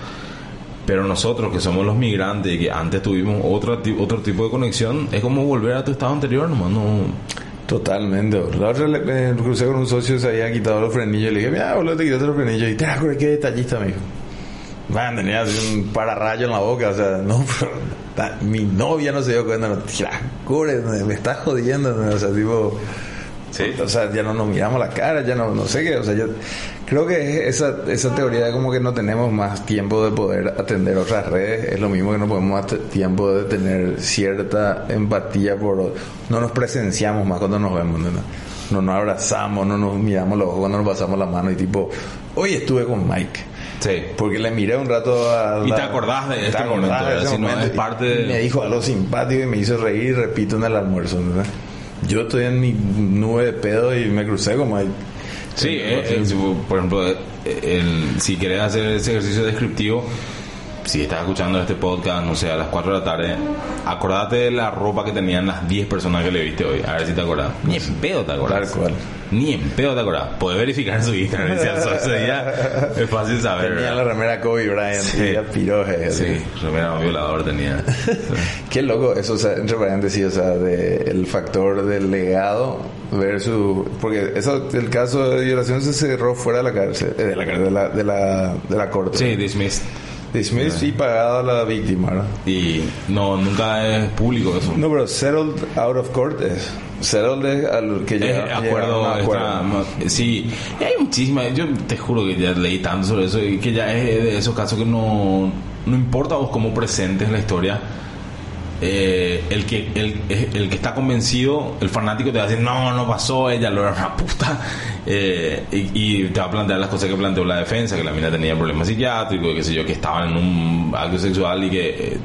Pero nosotros que somos los migrantes y que antes tuvimos otro, otro tipo de conexión, es como volver a tu estado anterior, nomás no...
Totalmente. La otra le, crucé con un socio se había quitado los frenillos y le dije, mira, boludo, te quitaste los frenillos. Y te acuerdas qué detallista, me dijo. Man, tenía así un pararrayo en la boca, o sea, no, pero ta- mi novia no se dio cuenta, no, tira, cubre, me, me estás jodiendo, ¿no? o sea, tipo,
Sí.
o sea, ya no nos miramos la cara, ya no, no sé qué, o sea, yo creo que esa, esa teoría de como que no tenemos más tiempo de poder atender otras redes, es lo mismo que no podemos más tiempo de tener cierta empatía por, no nos presenciamos más cuando nos vemos, ¿no? No nos abrazamos, no nos miramos los ojos cuando nos pasamos la mano y tipo, hoy estuve con Mike.
Sí.
Porque le miré un rato a...
Y
la-
te acordás de
te
este
acordás
momento,
de
¿verdad?
ese
Si no,
momento.
es parte
Y Me dijo algo simpático y me hizo reír y repito en el almuerzo, ¿verdad? Yo estoy en mi nube de pedo y me crucé como ahí.
Sí, eh, eh, por ejemplo, eh, el- si querés hacer ese ejercicio descriptivo, si estás escuchando este podcast, no sé, a las 4 de la tarde, acordate de la ropa que tenían las 10 personas que le viste hoy. A ver si te acordás. Ni en pedo te acordás.
Tal cual.
Ni en pedo te acordás. Podés verificar su Instagram. si alzó ese día, es fácil saber.
Tenía la
¿verdad?
remera Kobe Bryant
Sí.
era piroje. así.
Sí, remera violador tenía.
Qué loco eso, o sea, entre paréntesis, o sea, de el factor del legado versus... Porque eso, el caso de violación se cerró fuera de la cárcel, eh, de la cárcel, de la, de la, de la corte.
Sí, dismissed.
Dismissed y pagado a la víctima, ¿no?
Y no, nunca es público eso.
No, pero settled out of court es. Settled es al que llega
Eh, acuerdo,
a un acuerdo.
está- sí, y hay muchísimas, yo te juro que ya leí tanto sobre eso y que ya es de esos casos que no, no importa vos cómo presentes la historia, eh, el, que, el, el que está convencido, el fanático te va a decir, no, no pasó, ella lo era una puta, eh, y, y te va a plantear las cosas que planteó la defensa, que la mina tenía problemas psiquiátricos, que sé yo, que estaban en un acto sexual y que eh,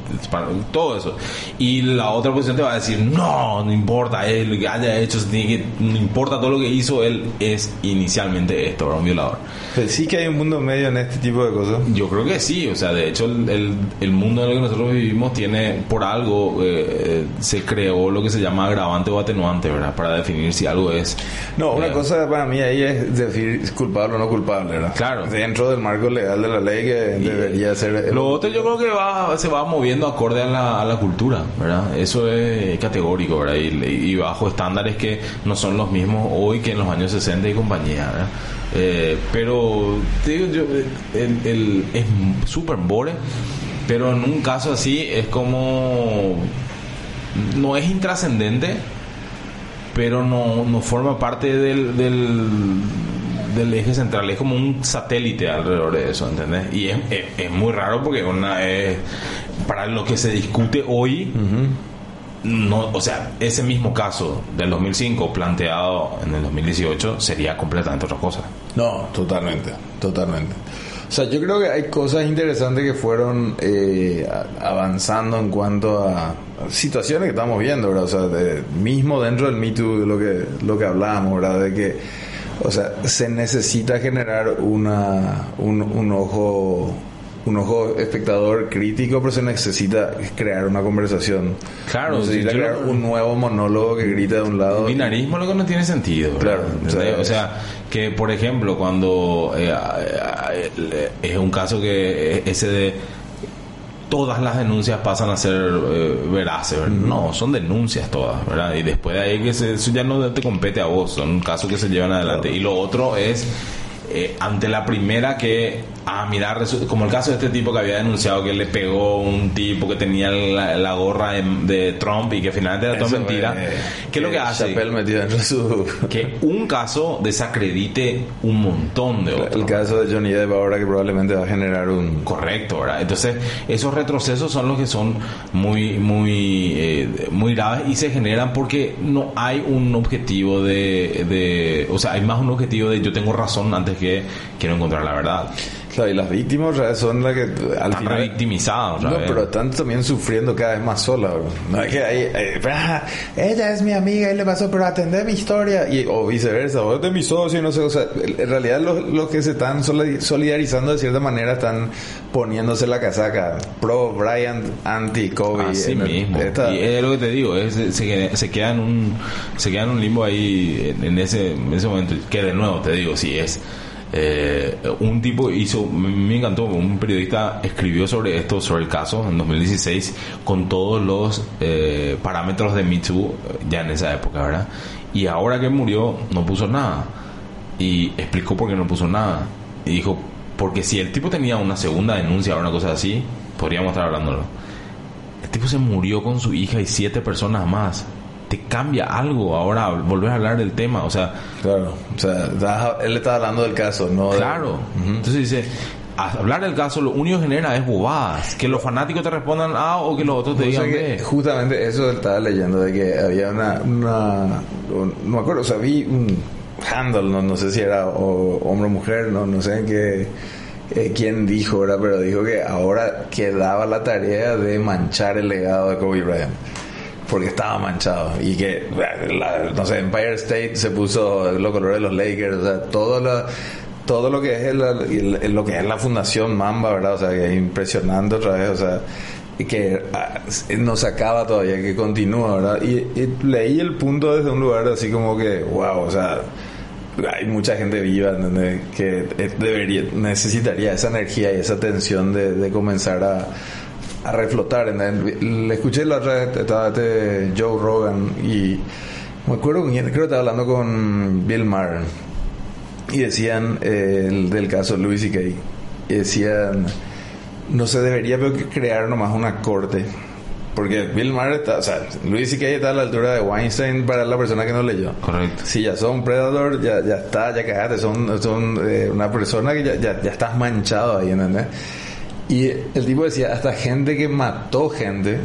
todo eso. Y la otra posición te va a decir, no, no importa, él lo que haya hecho, que, no importa todo lo que hizo, él es inicialmente esto, era un violador.
Pero sí que hay un mundo medio en este tipo de cosas.
Yo creo que sí, o sea, de hecho el, el, el mundo en el que nosotros vivimos tiene, por algo, eh, se creó lo que se llama agravante o atenuante, ¿verdad? Para definir si algo es...
No, una
eh,
cosa para mí ahí es decir culpable o no culpable, ¿verdad?
Claro.
Dentro del marco legal de la ley que debería ser...
Lo otro yo creo que va, se va moviendo acorde a la, a la cultura, ¿verdad? Eso es categórico, ¿verdad? Y, y bajo estándares que no son los mismos hoy que en los años 60 y compañía, ¿verdad? Eh, pero te digo yo, el, el- es súper bore, pero en un caso así es como... No es intrascendente, pero no, no forma parte del, del, del eje central, es como un satélite alrededor de eso, ¿entendés? Y es, es, es muy raro porque una es, para lo que se discute hoy, no, o sea, ese mismo caso del 2005 planteado en el 2018 sería completamente otra cosa.
No, totalmente, totalmente. O sea, yo creo que hay cosas interesantes que fueron eh, avanzando en cuanto a situaciones que estamos viendo. O sea, mismo dentro del Me Too, lo que, lo que hablábamos, ¿verdad? De que, o sea, se necesita generar una, un, un ojo un ojo espectador crítico, pero se necesita crear una conversación.
Claro,
se necesita crear un nuevo monólogo que grita de un lado.
Binarismo lo que no tiene sentido.
Claro, o sea,
o sea, que por ejemplo, cuando eh, eh, eh, es un caso que ese de todas las denuncias pasan a ser eh, veraces, ¿verdad? no, son denuncias todas, ¿verdad? Y después de ahí que se- eso ya no te compete a vos, son casos que se llevan adelante. Y lo otro es eh, ante la primera que, ah, mira, como el caso de este tipo que había denunciado que le pegó un tipo que tenía la, la gorra de, de Trump y que finalmente era todo mentira. ¿Qué es lo que hace?
Metido de su...
Que un caso desacredite un montón de otros.
El caso de Johnny Depp ahora que probablemente va a generar un...
Correcto, ¿verdad? Entonces, esos retrocesos son los que son muy, muy, eh, muy graves y se generan porque no hay un objetivo de, de, o sea, hay más un objetivo de yo tengo razón antes que quiero encontrar la verdad.
Claro, y las víctimas son las que al
Están
final... No,
vez.
pero están también sufriendo cada vez más sola, bro. No es que ahí, eh, ah, ella es mi amiga y le pasó, pero atendé mi historia. Y, o viceversa, o es de mi socio y no sé, o sea, en realidad los, los que se están soli- solidarizando de cierta manera están poniéndose la casaca pro Bryant, anti Kobe.
Así
el-
mismo.
esta-
Y es lo que te digo, es- se, se queda en un se queda en un limbo ahí en, en ese, en ese momento. Que de nuevo te digo, si es eh, un tipo hizo, me encantó, un periodista escribió sobre esto, sobre el caso en 2016 con todos los eh, parámetros de Me Too ya en esa época, ¿verdad? Y ahora que murió no puso nada. Y explicó por qué no puso nada. Y dijo porque si el tipo tenía una segunda denuncia o una cosa así podríamos estar hablándolo. El tipo se murió con su hija y siete personas más te cambia algo ahora volver a hablar del tema o sea
Claro, o sea, él está hablando del caso, no de-
claro entonces dice hablar del caso lo único que genera es bobadas que los fanáticos te respondan A o que los otros te
O
digan
que
B
justamente eso estaba leyendo de que había una, una un- no me acuerdo, o sea, vi un handle, no, no sé si era o- hombre o mujer, no, no sé qué eh, quién dijo, ¿verdad? pero dijo que ahora quedaba la tarea de manchar el legado de Kobe Bryant. Porque estaba manchado y que, no sé, Empire State se puso los colores de los Lakers, o sea, todo lo, todo lo que es el- lo que es la fundación Mamba, ¿verdad? O sea, que es impresionante otra vez, o sea, y que ah, no se acaba todavía, que continúa, ¿verdad? Y, y leí el punto desde un lugar así como que, wow, o sea, hay mucha gente viva ¿entendés? que eh, debería, necesitaría esa energía y esa tensión de, de comenzar a, a reflotar. Le escuché la otra vez, estaba este Joe Rogan y me acuerdo con quién, creo que estaba hablando con Bill Maher y decían eh, el, del caso Louis C.K. y decían no se debería crear nomás una corte porque Bill Maher está, o sea, Louis C.K. está a la altura de Weinstein para la persona que no leyó.
correcto
Si ya son Predator, ya, ya está, ya cagaste, son, son eh, una persona que ya, ya, ya estás manchado ahí, ¿entendés? Y el tipo decía, hasta gente que mató gente,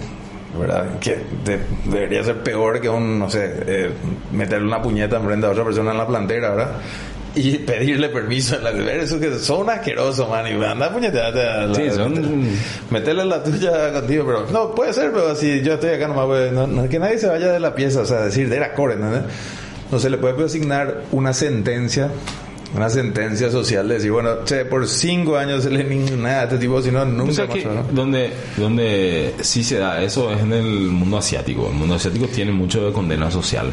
¿verdad? Que de- debería ser peor que un, no sé, eh, meterle una puñeta enfrente a otra persona en la plantera, ¿verdad? Y pedirle permiso en la ver eso que son asquerosos, man, y anda a puñetearte a la-
Sí, son-
meterle la tuya contigo, pero no, puede ser, pero si yo estoy acá nomás, pues, no, no- que nadie se vaya de la pieza, o sea, decir, de la core, ¿entendés? No se le puede asignar una sentencia, una sentencia social de decir, bueno, che, por cinco años se le nada a este tipo, si no, nunca
O sea
¿no?
donde, donde sí se da eso es en el mundo asiático. El mundo asiático tiene mucho de condena social.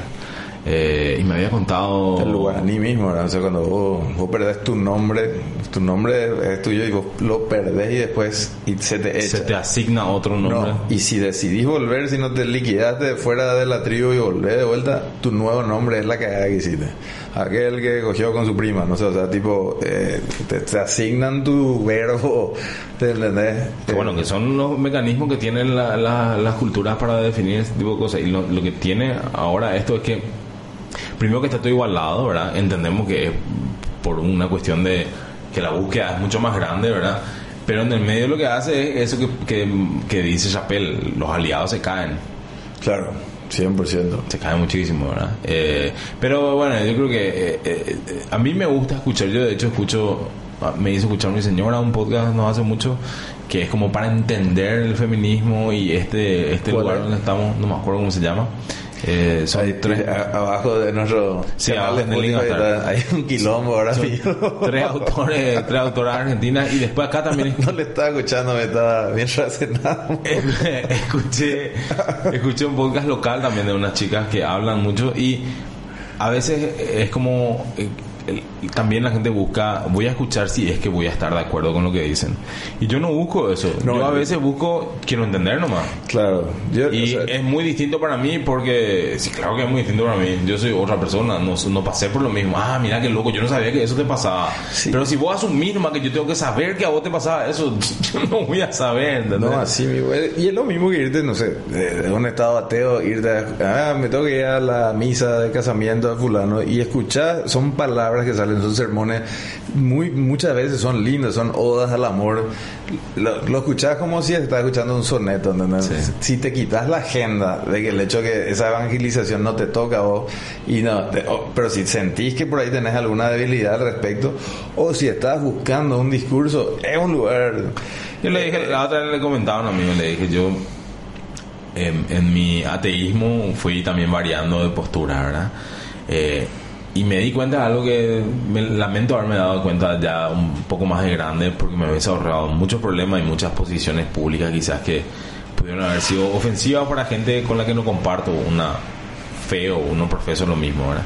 Eh, y me había contado...
El guaraní mismo, ¿verdad? O sea, cuando vos, vos perdés tu nombre, tu nombre es tuyo y vos lo perdés y después y se te echa.
Se te asigna otro nombre.
No, y si decidís volver, si no te liquidaste fuera de la tribu y volvés de vuelta, tu nuevo nombre es la cagada que hiciste. Aquel que cogió con su prima, no sé, o sea, tipo, eh, te, te asignan tu verbo, ¿te entendés?
Bueno, que son los mecanismos que tienen la- la- las culturas para definir este tipo de cosas. Y lo, lo que tiene ahora esto es que, primero que está todo igualado, ¿verdad? Entendemos que es por una cuestión de que la búsqueda es mucho más grande, ¿verdad? Pero en el medio lo que hace es eso que, que, que dice Chappelle, los aliados se caen.
Claro, 100%.
Se cae muchísimo, ¿verdad? Eh, pero bueno, yo creo que eh, eh, a mí me gusta escuchar, yo de hecho escucho, me hizo escuchar mi señora un podcast no hace mucho, que es como para entender el feminismo y este, este
¿Cuál
lugar
es?
donde estamos, no me acuerdo cómo se llama. Eh,
Ahí,
tres,
a- abajo de nuestro
Sí, abajo en el
hay un quilombo ahora
tres autores, tres autoras argentinas y después acá también
No le estaba escuchando, me estaba bien relacionado.
escuché, escuché un podcast local también de unas chicas que hablan mucho y a veces es como eh, el- también la gente busca voy a escuchar si es que voy a estar de acuerdo con lo que dicen y yo no busco eso
No,
yo a veces busco quiero entender nomás
Claro, yo,
y
o sea,
es muy distinto para mí porque, sí, claro que es muy distinto para mí. Yo soy otra persona, no, no pasé por lo mismo. Ah, mira qué loco, yo no sabía que eso te pasaba.
Sí.
Pero si vos asumís nomás que yo tengo que saber que a vos te pasaba eso, yo no voy a saber, ¿entendés?
No, así mi güey. Y es lo mismo que irte, no sé, de, de un estado ateo, irte a, ah, me tengo que ir a la misa de casamiento de fulano y escuchar, son palabras palabras que salen, son sermones, muy, muchas veces son lindos, son odas al amor. Lo, lo escuchás como si estás escuchando un soneto, ¿entendés?
Sí.
Si te quitas la agenda de que el hecho que esa evangelización no te toca vos, y no, te- o- pero si sentís que por ahí tenés alguna debilidad al respecto, o si estás buscando un discurso, es un lugar...
Yo le dije, la otra vez le comentaba a un amigo, le dije, yo en, en mi ateísmo fui también variando de postura, ¿verdad? Eh, y me di cuenta de algo que me lamento haberme dado cuenta ya un poco más de grande porque me hubiese ahorrado muchos problemas y muchas posiciones públicas quizás que pudieron haber sido ofensivas para gente con la que no comparto una fe o no profeso lo mismo, ¿verdad?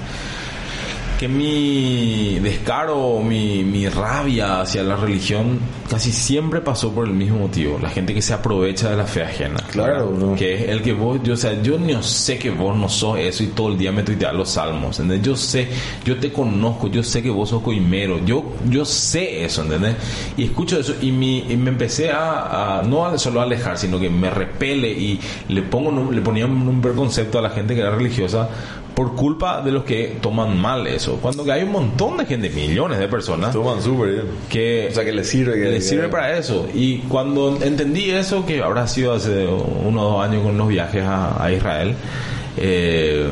Que mi descaro, mi, mi rabia hacia la religión casi siempre pasó por el mismo motivo. La gente que se aprovecha de la fe ajena.
Claro, bro.
Que es el que vos, yo, o sea, yo no sé que vos no sos eso y todo el día me tuiteas los salmos. ¿entendés? Yo sé, yo te conozco, yo sé que vos sos coimero. Yo, yo sé eso, ¿entendés? Y escucho eso y, mi, y me empecé a, a- no solo a alejar, sino que me repele y le pongo, le ponía un, un preconcepto a la gente que era religiosa por culpa de los que toman mal eso. Cuando hay un montón de gente, millones de personas
Toman súper bien.
que,
O sea, que les sirve. Que,
les sirve para eso. Y cuando entendí eso, que habrá sido hace uno o dos años con los viajes a, a Israel, eh,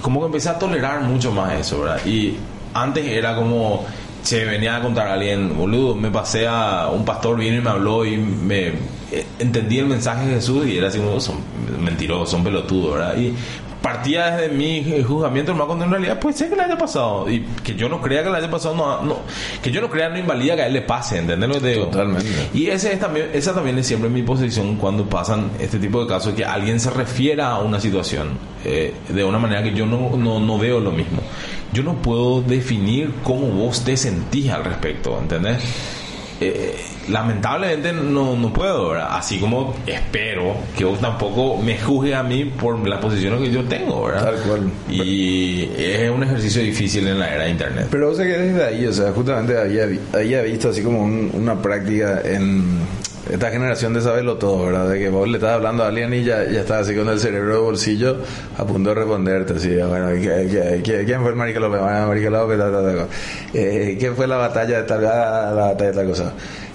como que empecé a tolerar mucho más eso, ¿verdad? Y antes era como, se venía a contar a alguien, boludo, me pasé a un pastor, vino y me habló y me eh, entendí el mensaje de Jesús y era así como, son mentirosos, son pelotudos, ¿verdad? Y partía desde mi juzgamiento hermano cuando en realidad puede ser que le haya pasado y que yo no crea que le haya pasado no, no que yo no crea no invalida que a él le pase ¿entendés lo que te digo?
Totalmente.
y ese es también esa también es siempre mi posición cuando pasan este tipo de casos que alguien se refiera a una situación eh, de una manera que yo no, no, no veo lo mismo yo no puedo definir cómo vos te sentís al respecto ¿entendés? Eh, lamentablemente no, no puedo, ¿verdad? Así como espero que vos tampoco me juzgue a mí por las posiciones que yo tengo, ¿verdad?
Tal cual.
Y es un ejercicio difícil en la era de internet.
Pero o sea que desde ahí, o sea, justamente había, había visto así como un- una práctica en esta generación de saberlo todo, ¿verdad? De que vos le estás hablando a alguien y ya, ya está así con el cerebro de bolsillo a punto de responderte, así, bueno, ¿qué- qué- qué- ¿quién fue el Marica López? Bueno, Marica López, tal, tal, tal. Eh, ¿Qué fue la batalla de tal, ah, la batalla de tal cosa?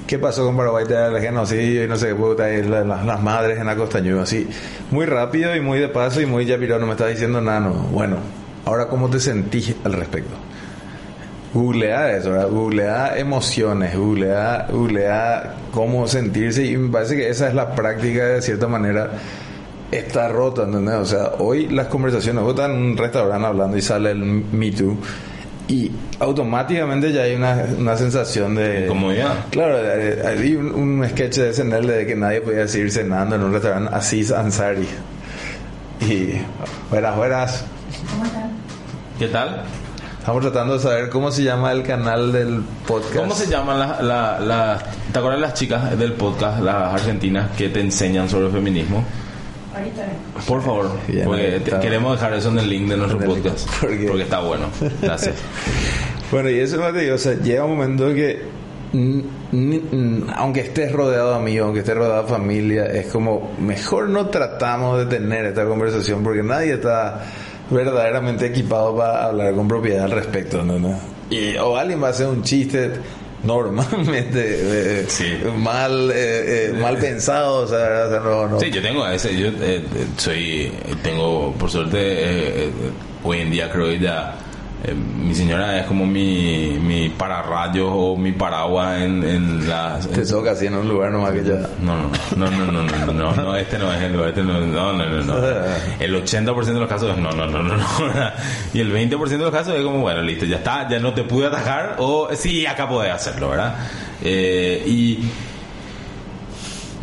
¿Qué pasó con Paraguay? El genocidio y no sé qué puta, la- la- las madres en la costa así, muy rápido y muy de paso y muy ya, no me estás diciendo nada, no. Bueno, ahora, ¿cómo te sentís al respecto? Googlea eso, ¿verdad? Googlea emociones, googlea, googlea cómo sentirse y me parece que esa es la práctica de cierta manera está rota, ¿entendés? O sea, hoy las conversaciones, vos estás en un restaurante hablando y sale el Me Too y automáticamente ya hay una, una sensación de...
Incomodidad.
Claro, hay un, un sketch de SNL de que nadie podía seguir cenando en un restaurante Aziz Ansari. Y buenas, buenas.
¿Qué tal?
Estamos tratando de saber cómo se llama el canal del podcast.
¿Cómo se llaman las, la- las- ¿Te acuerdas las chicas del podcast, las argentinas, que te enseñan sobre el feminismo? Por favor, porque te- queremos dejar eso en el link de nuestro podcast.
porque-
Porque está bueno. Gracias.
Bueno, y eso te digo, o sea, llega un momento que, aunque estés rodeado de amigos, aunque estés rodeado de familia, es como, mejor no tratamos de tener esta conversación porque nadie está verdaderamente equipado para hablar con propiedad al respecto, ¿no? ¿no? Y, o alguien va a hacer un chiste normalmente eh,
Sí.
mal eh, eh, mal pensado, o sea, o sea, no, no.
Sí, yo tengo ese, yo eh, eh, soy, tengo, por suerte, hoy en día creo que ya mi señora es como mi, mi pararrayos o mi paraguas en, en las...
Te toca así en un lugar nomás que ya...
No, no, no, no, no, no, no, no, este no es el lugar, este no, no, no, no, no. El 80% de los casos es no, no, no, no, no. Y el 20% de los casos es como, bueno, listo, ya está, ya no te pude atajar o sí, acá podés hacerlo, ¿verdad? Eh, y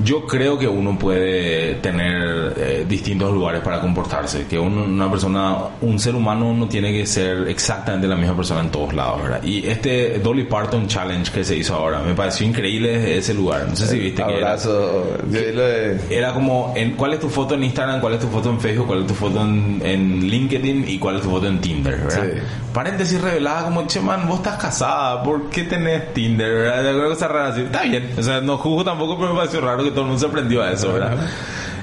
yo creo que uno puede tener eh, distintos lugares para comportarse, que uno- una persona, un ser humano no tiene que ser exactamente la misma persona en todos lados, ¿verdad? Y este Dolly Parton Challenge que se hizo ahora, me pareció increíble ese lugar. No sé si viste que era,
Abrazo. Yo lo de-
era como, en, ¿cuál es tu foto en Instagram? ¿Cuál es tu foto en Facebook? ¿Cuál es tu foto en, en LinkedIn? ¿Y cuál es tu foto en Tinder? ¿verdad?
Sí.
Paréntesis revelada como, che, man, vos estás casada, ¿por qué tenés Tinder? ¿verdad? Alguna cosa rara así. Está bien, o sea, no juzgo tampoco, pero me pareció raro que todo el mundo se aprendió a eso, ¿verdad?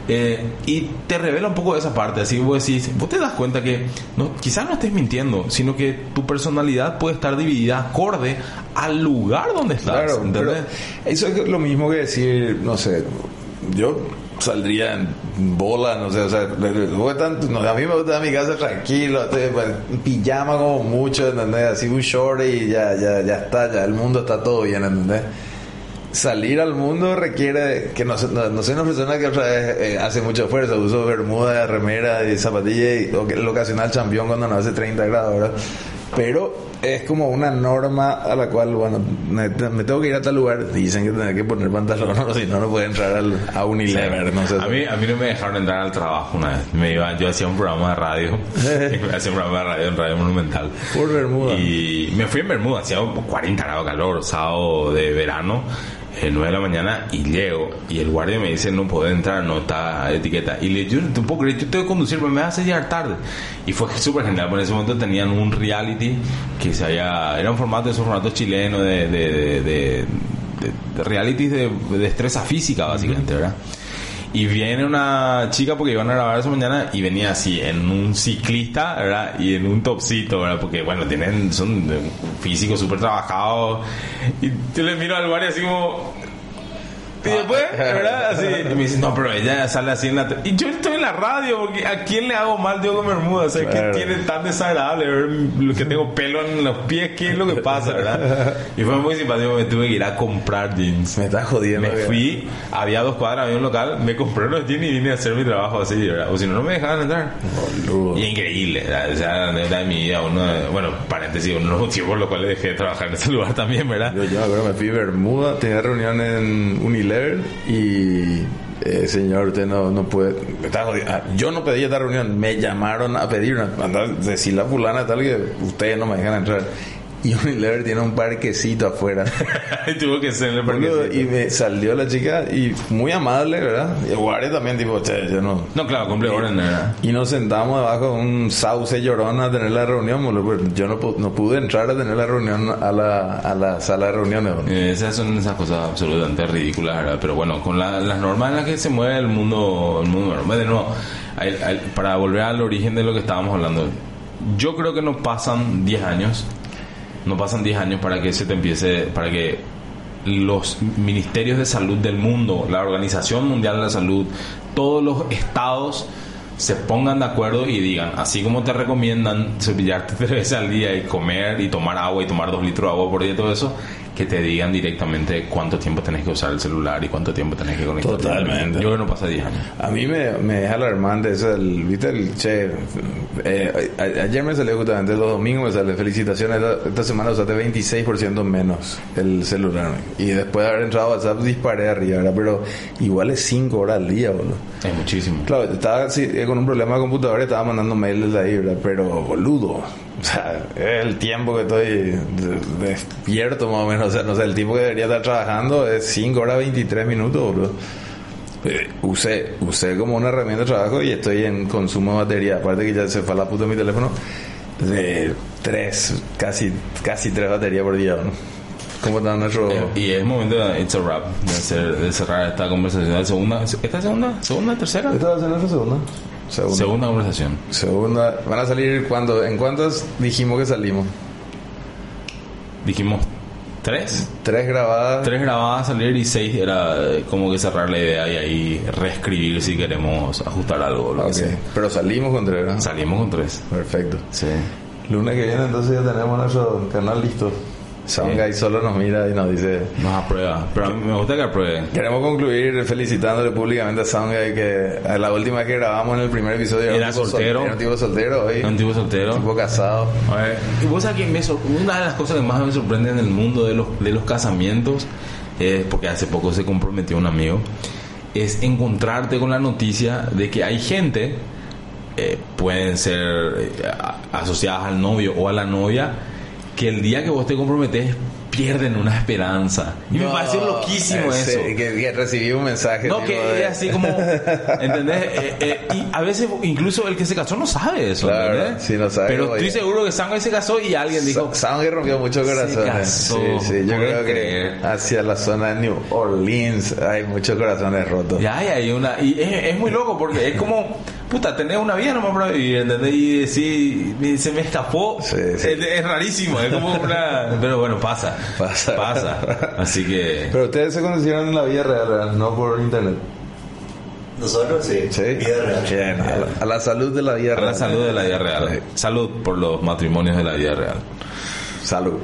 Eh, y te revela un poco de esa parte, así que vos decís, vos te das cuenta que no, quizás no estés mintiendo, sino que tu personalidad puede estar dividida acorde al lugar donde estás.
Claro, eso es lo mismo que decir, no sé, yo saldría en bola, no sé, o sea, no, a mí me gusta mi casa tranquilo, en pijama como mucho, ¿entendés? Así un short y ya, ya, ya está, ya el mundo está todo bien, ¿entendés? Salir al mundo requiere que no, no, no soy una persona que otra vez eh, hace mucho esfuerzo, uso bermuda, remera y zapatilla y el ocasional champión cuando no hace 30 grados, ¿verdad? Pero es como una norma a la cual, bueno, me, me tengo que ir a tal lugar, dicen que tengo que poner pantalón, o si no, no puedo entrar al, a Unilever, no sé.
a, mí, a mí no me dejaron entrar al trabajo una vez. Me iba, yo hacía un programa de radio. hacía un programa de radio en Radio Monumental.
Por Bermuda.
Y me fui en Bermuda, hacía 40 grados de calor, sábado de verano, eh, 9 de la mañana, y llego. Y el guardia me dice, no puedo entrar, no está etiqueta. Y le digo, yo un poco, yo tengo que conducir, pero me hace llegar tarde. Y fue súper genial, en ese momento tenían un reality que se había, era un formato de esos formatos chilenos de, de, de, de, realities de, de destreza física, básicamente, ¿verdad? Y viene una chica porque iban a grabar esa mañana y venía así en un ciclista, ¿verdad? Y en un topsito, ¿verdad? Porque, bueno, tienen, son físicos súper trabajados. Y yo le miro al bar y así como... Y después, ¿verdad? Así, y me dice, no, pero ella sale así en la... te-". Y yo estoy en la radio, porque ¿a quién le hago mal con Bermuda? O sea,
Claro.
que tiene tan desagradable ver lo que tengo pelo en los pies, ¿qué es lo que pasa, verdad? Y fue muy simpático, me tuve que ir a comprar jeans.
Me estás jodiendo.
Me fui, había dos cuadras, había un local, me compré los jeans y vine a hacer mi trabajo así, ¿verdad? O si no, no me dejaban entrar.
Boludo.
Y increíble, ¿verdad? o sea, de mi vida, uno, bueno, paréntesis, uno de los por los cuales dejé de trabajar en ese lugar también, ¿verdad?
Yo, yo me acuerdo, me fui a Bermuda, tenía reunión en Unilever y eh, señor, usted no, no puede. Ah, yo no pedí esta reunión, me llamaron a pedir una. Andar, decir la fulana tal que ustedes no me dejan entrar. Y Unilever tiene un parquecito afuera.
y tuvo que ser el
Boludo,
parque.
y me salió la chica y muy amable, ¿verdad? Y guardia también, tipo, che, yo no.
No, claro, cumple orden, ¿verdad?
Y nos sentamos debajo de un sauce llorón a tener la reunión, boludo, Yo no, no pude entrar a tener la reunión a la, a la sala de reuniones.
Eh, Esas son esas cosas absolutamente ridículas, ¿verdad? Pero bueno, con la- las normas en las que se mueve el mundo, el mundo normal. De nuevo, para volver al origen de lo que estábamos hablando, yo creo que no pasan 10 años, no pasan 10 años para que se te empiece, para que los ministerios de salud del mundo, la Organización Mundial de la Salud, todos los estados se pongan de acuerdo y digan, así como te recomiendan cepillarte tres veces al día y comer y tomar agua y tomar dos litros de agua por día y todo eso, que te digan directamente cuánto tiempo tenés que usar el celular y cuánto tiempo tenés que conectar.
Totalmente.
Yo creo que no pasa 10 años.
A mí me, me es alarmante eso, viste el che, eh, a- ayer me salió justamente los domingos, me sale felicitaciones, esta, esta semana usaste 26% menos el celular y después de haber entrado a WhatsApp disparé arriba, ¿verdad? pero igual es 5 horas al día, boludo.
Es muchísimo.
Claro, estaba sí, eh, con un problema de computadora, estaba mandando mails de ahí, ¿verdad? Pero, boludo, o sea, el tiempo que estoy de- despierto más o menos, o sea, no sé, el tiempo que debería estar trabajando es 5 horas 23 minutos, boludo. Eh, usé, usé como una herramienta de trabajo y estoy en consumo de batería, aparte que ya se fue a la puta mi teléfono, de 3, casi, casi 3 baterías por día, ¿no? ¿Cómo está nuestro...?
Eh, Y es momento de it's a wrap, de, hacer- de cerrar esta conversación. ¿La segunda, ¿Esta es segunda? ¿Segunda? ¿Tercera?
¿Esta va a ser nuestra segunda? Segunda.
Segunda conversación.
Segunda. ¿Van a salir cuándo? ¿En cuántas dijimos que salimos?
Dijimos tres.
Tres grabadas.
Tres grabadas salir y seis era eh, como que cerrar la idea y ahí reescribir si queremos ajustar algo. o Lo que
Ok.
sea.
Pero salimos con tres, ¿no?
Salimos con tres.
Perfecto.
Sí.
Lunes que viene entonces ya tenemos nuestro canal listo. Soundguy solo nos mira y nos dice...
Nos aprueba. Pero a mí me gusta que apruebe.
Queremos concluir felicitándole públicamente a Soundguy que a la última que grabamos en el primer episodio
Era
un
soltero.
Era un tipo soltero hoy.
Un tipo soltero.
tipo casado.
A ver, y vos sabés que me una de las cosas que más me sorprende en el mundo de los, de los casamientos, es porque hace poco se comprometió un amigo, es encontrarte con la noticia de que hay gente, eh, pueden ser eh, asociadas al novio o a la novia, que el día que vos te comprometes pierden una esperanza. Y me
No,
pareció loquísimo
ese,
eso.
Que, que recibí un mensaje.
No, que
de-
es así como, ¿entendés? Eh, eh, y a veces incluso el que se casó no sabe eso,
Claro,
¿entendés?
sí, no sabe,
Pero
oye.
estoy seguro que Sangway se casó y alguien dijo,
Sa- Sound que rompió mucho corazón. sí, sí, yo
¿podés
creo que
creer?
hacia la zona de New Orleans hay muchos corazones rotos.
ya hay ahí una... Y es, es muy loco porque es como, puta, tenés una vida nomás para vivir, ¿entendés? Y decir, me- se me escapó.
Sí, sí.
Es, es rarísimo, es como una... Pero bueno, pasa.
Pasa.
Pasa. Así que...
Pero ustedes se conocieron en la vida real, no por internet.
Nosotros sí.
Sí.
Vida real.
Bien, a la, a la salud de la vida
A
real.
la salud de la vida real. Salud por los matrimonios de la vida real.
Salud.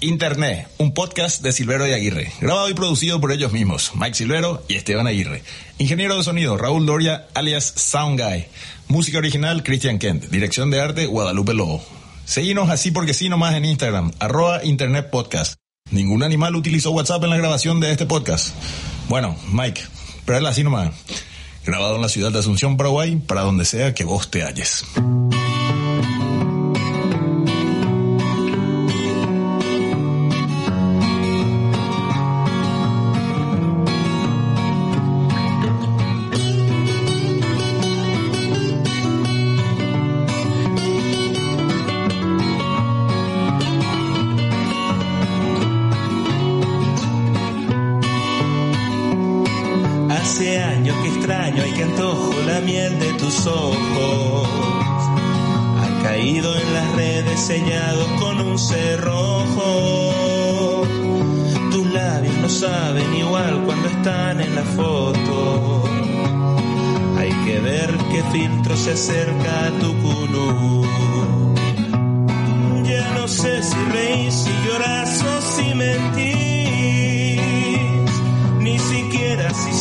Internet, un podcast de Silvero y Aguirre, grabado y producido por ellos mismos, Mike Silvero y Esteban Aguirre. Ingeniero de sonido, Raúl Doria, alias Sound Guy. Música original, Christian Kent. Dirección de arte, Guadalupe Lobo. Seguinos así porque sí nomás en Instagram, arroba Internet Podcast. Ningún animal utilizó WhatsApp en la grabación de este podcast. Bueno, Mike, pero él así nomás. Grabado en la ciudad de Asunción, Paraguay, para donde sea que vos te halles.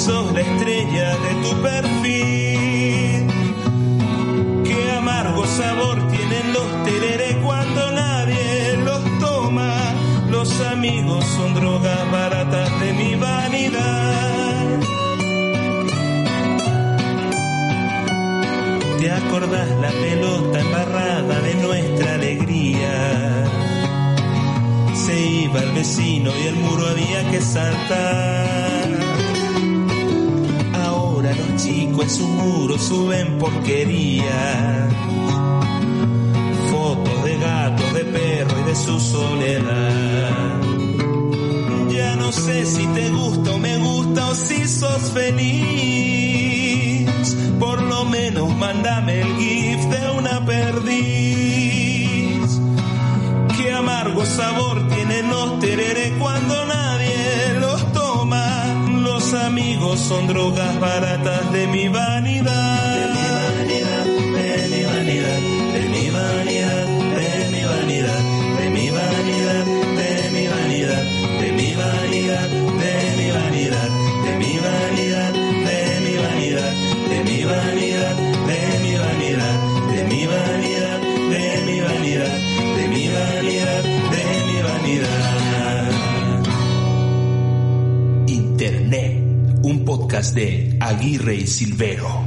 Sos la estrella de tu perfil. Qué amargo sabor tienen los tereré cuando nadie los toma. Los amigos son drogas baratas de mi vanidad. ¿Te acordás la pelota embarrada de nuestra alegría? Se iba el vecino y el muro había que saltar. En su muro suben porquería. Fotos de gatos, de perro y de su soledad. Ya no sé si te gusta o me gusta o si sos feliz. Por lo menos mándame el gif de una perdiz. Qué amargo sabor amigos son drogas baratas de mi vanidad. De Aguirre y Silvero.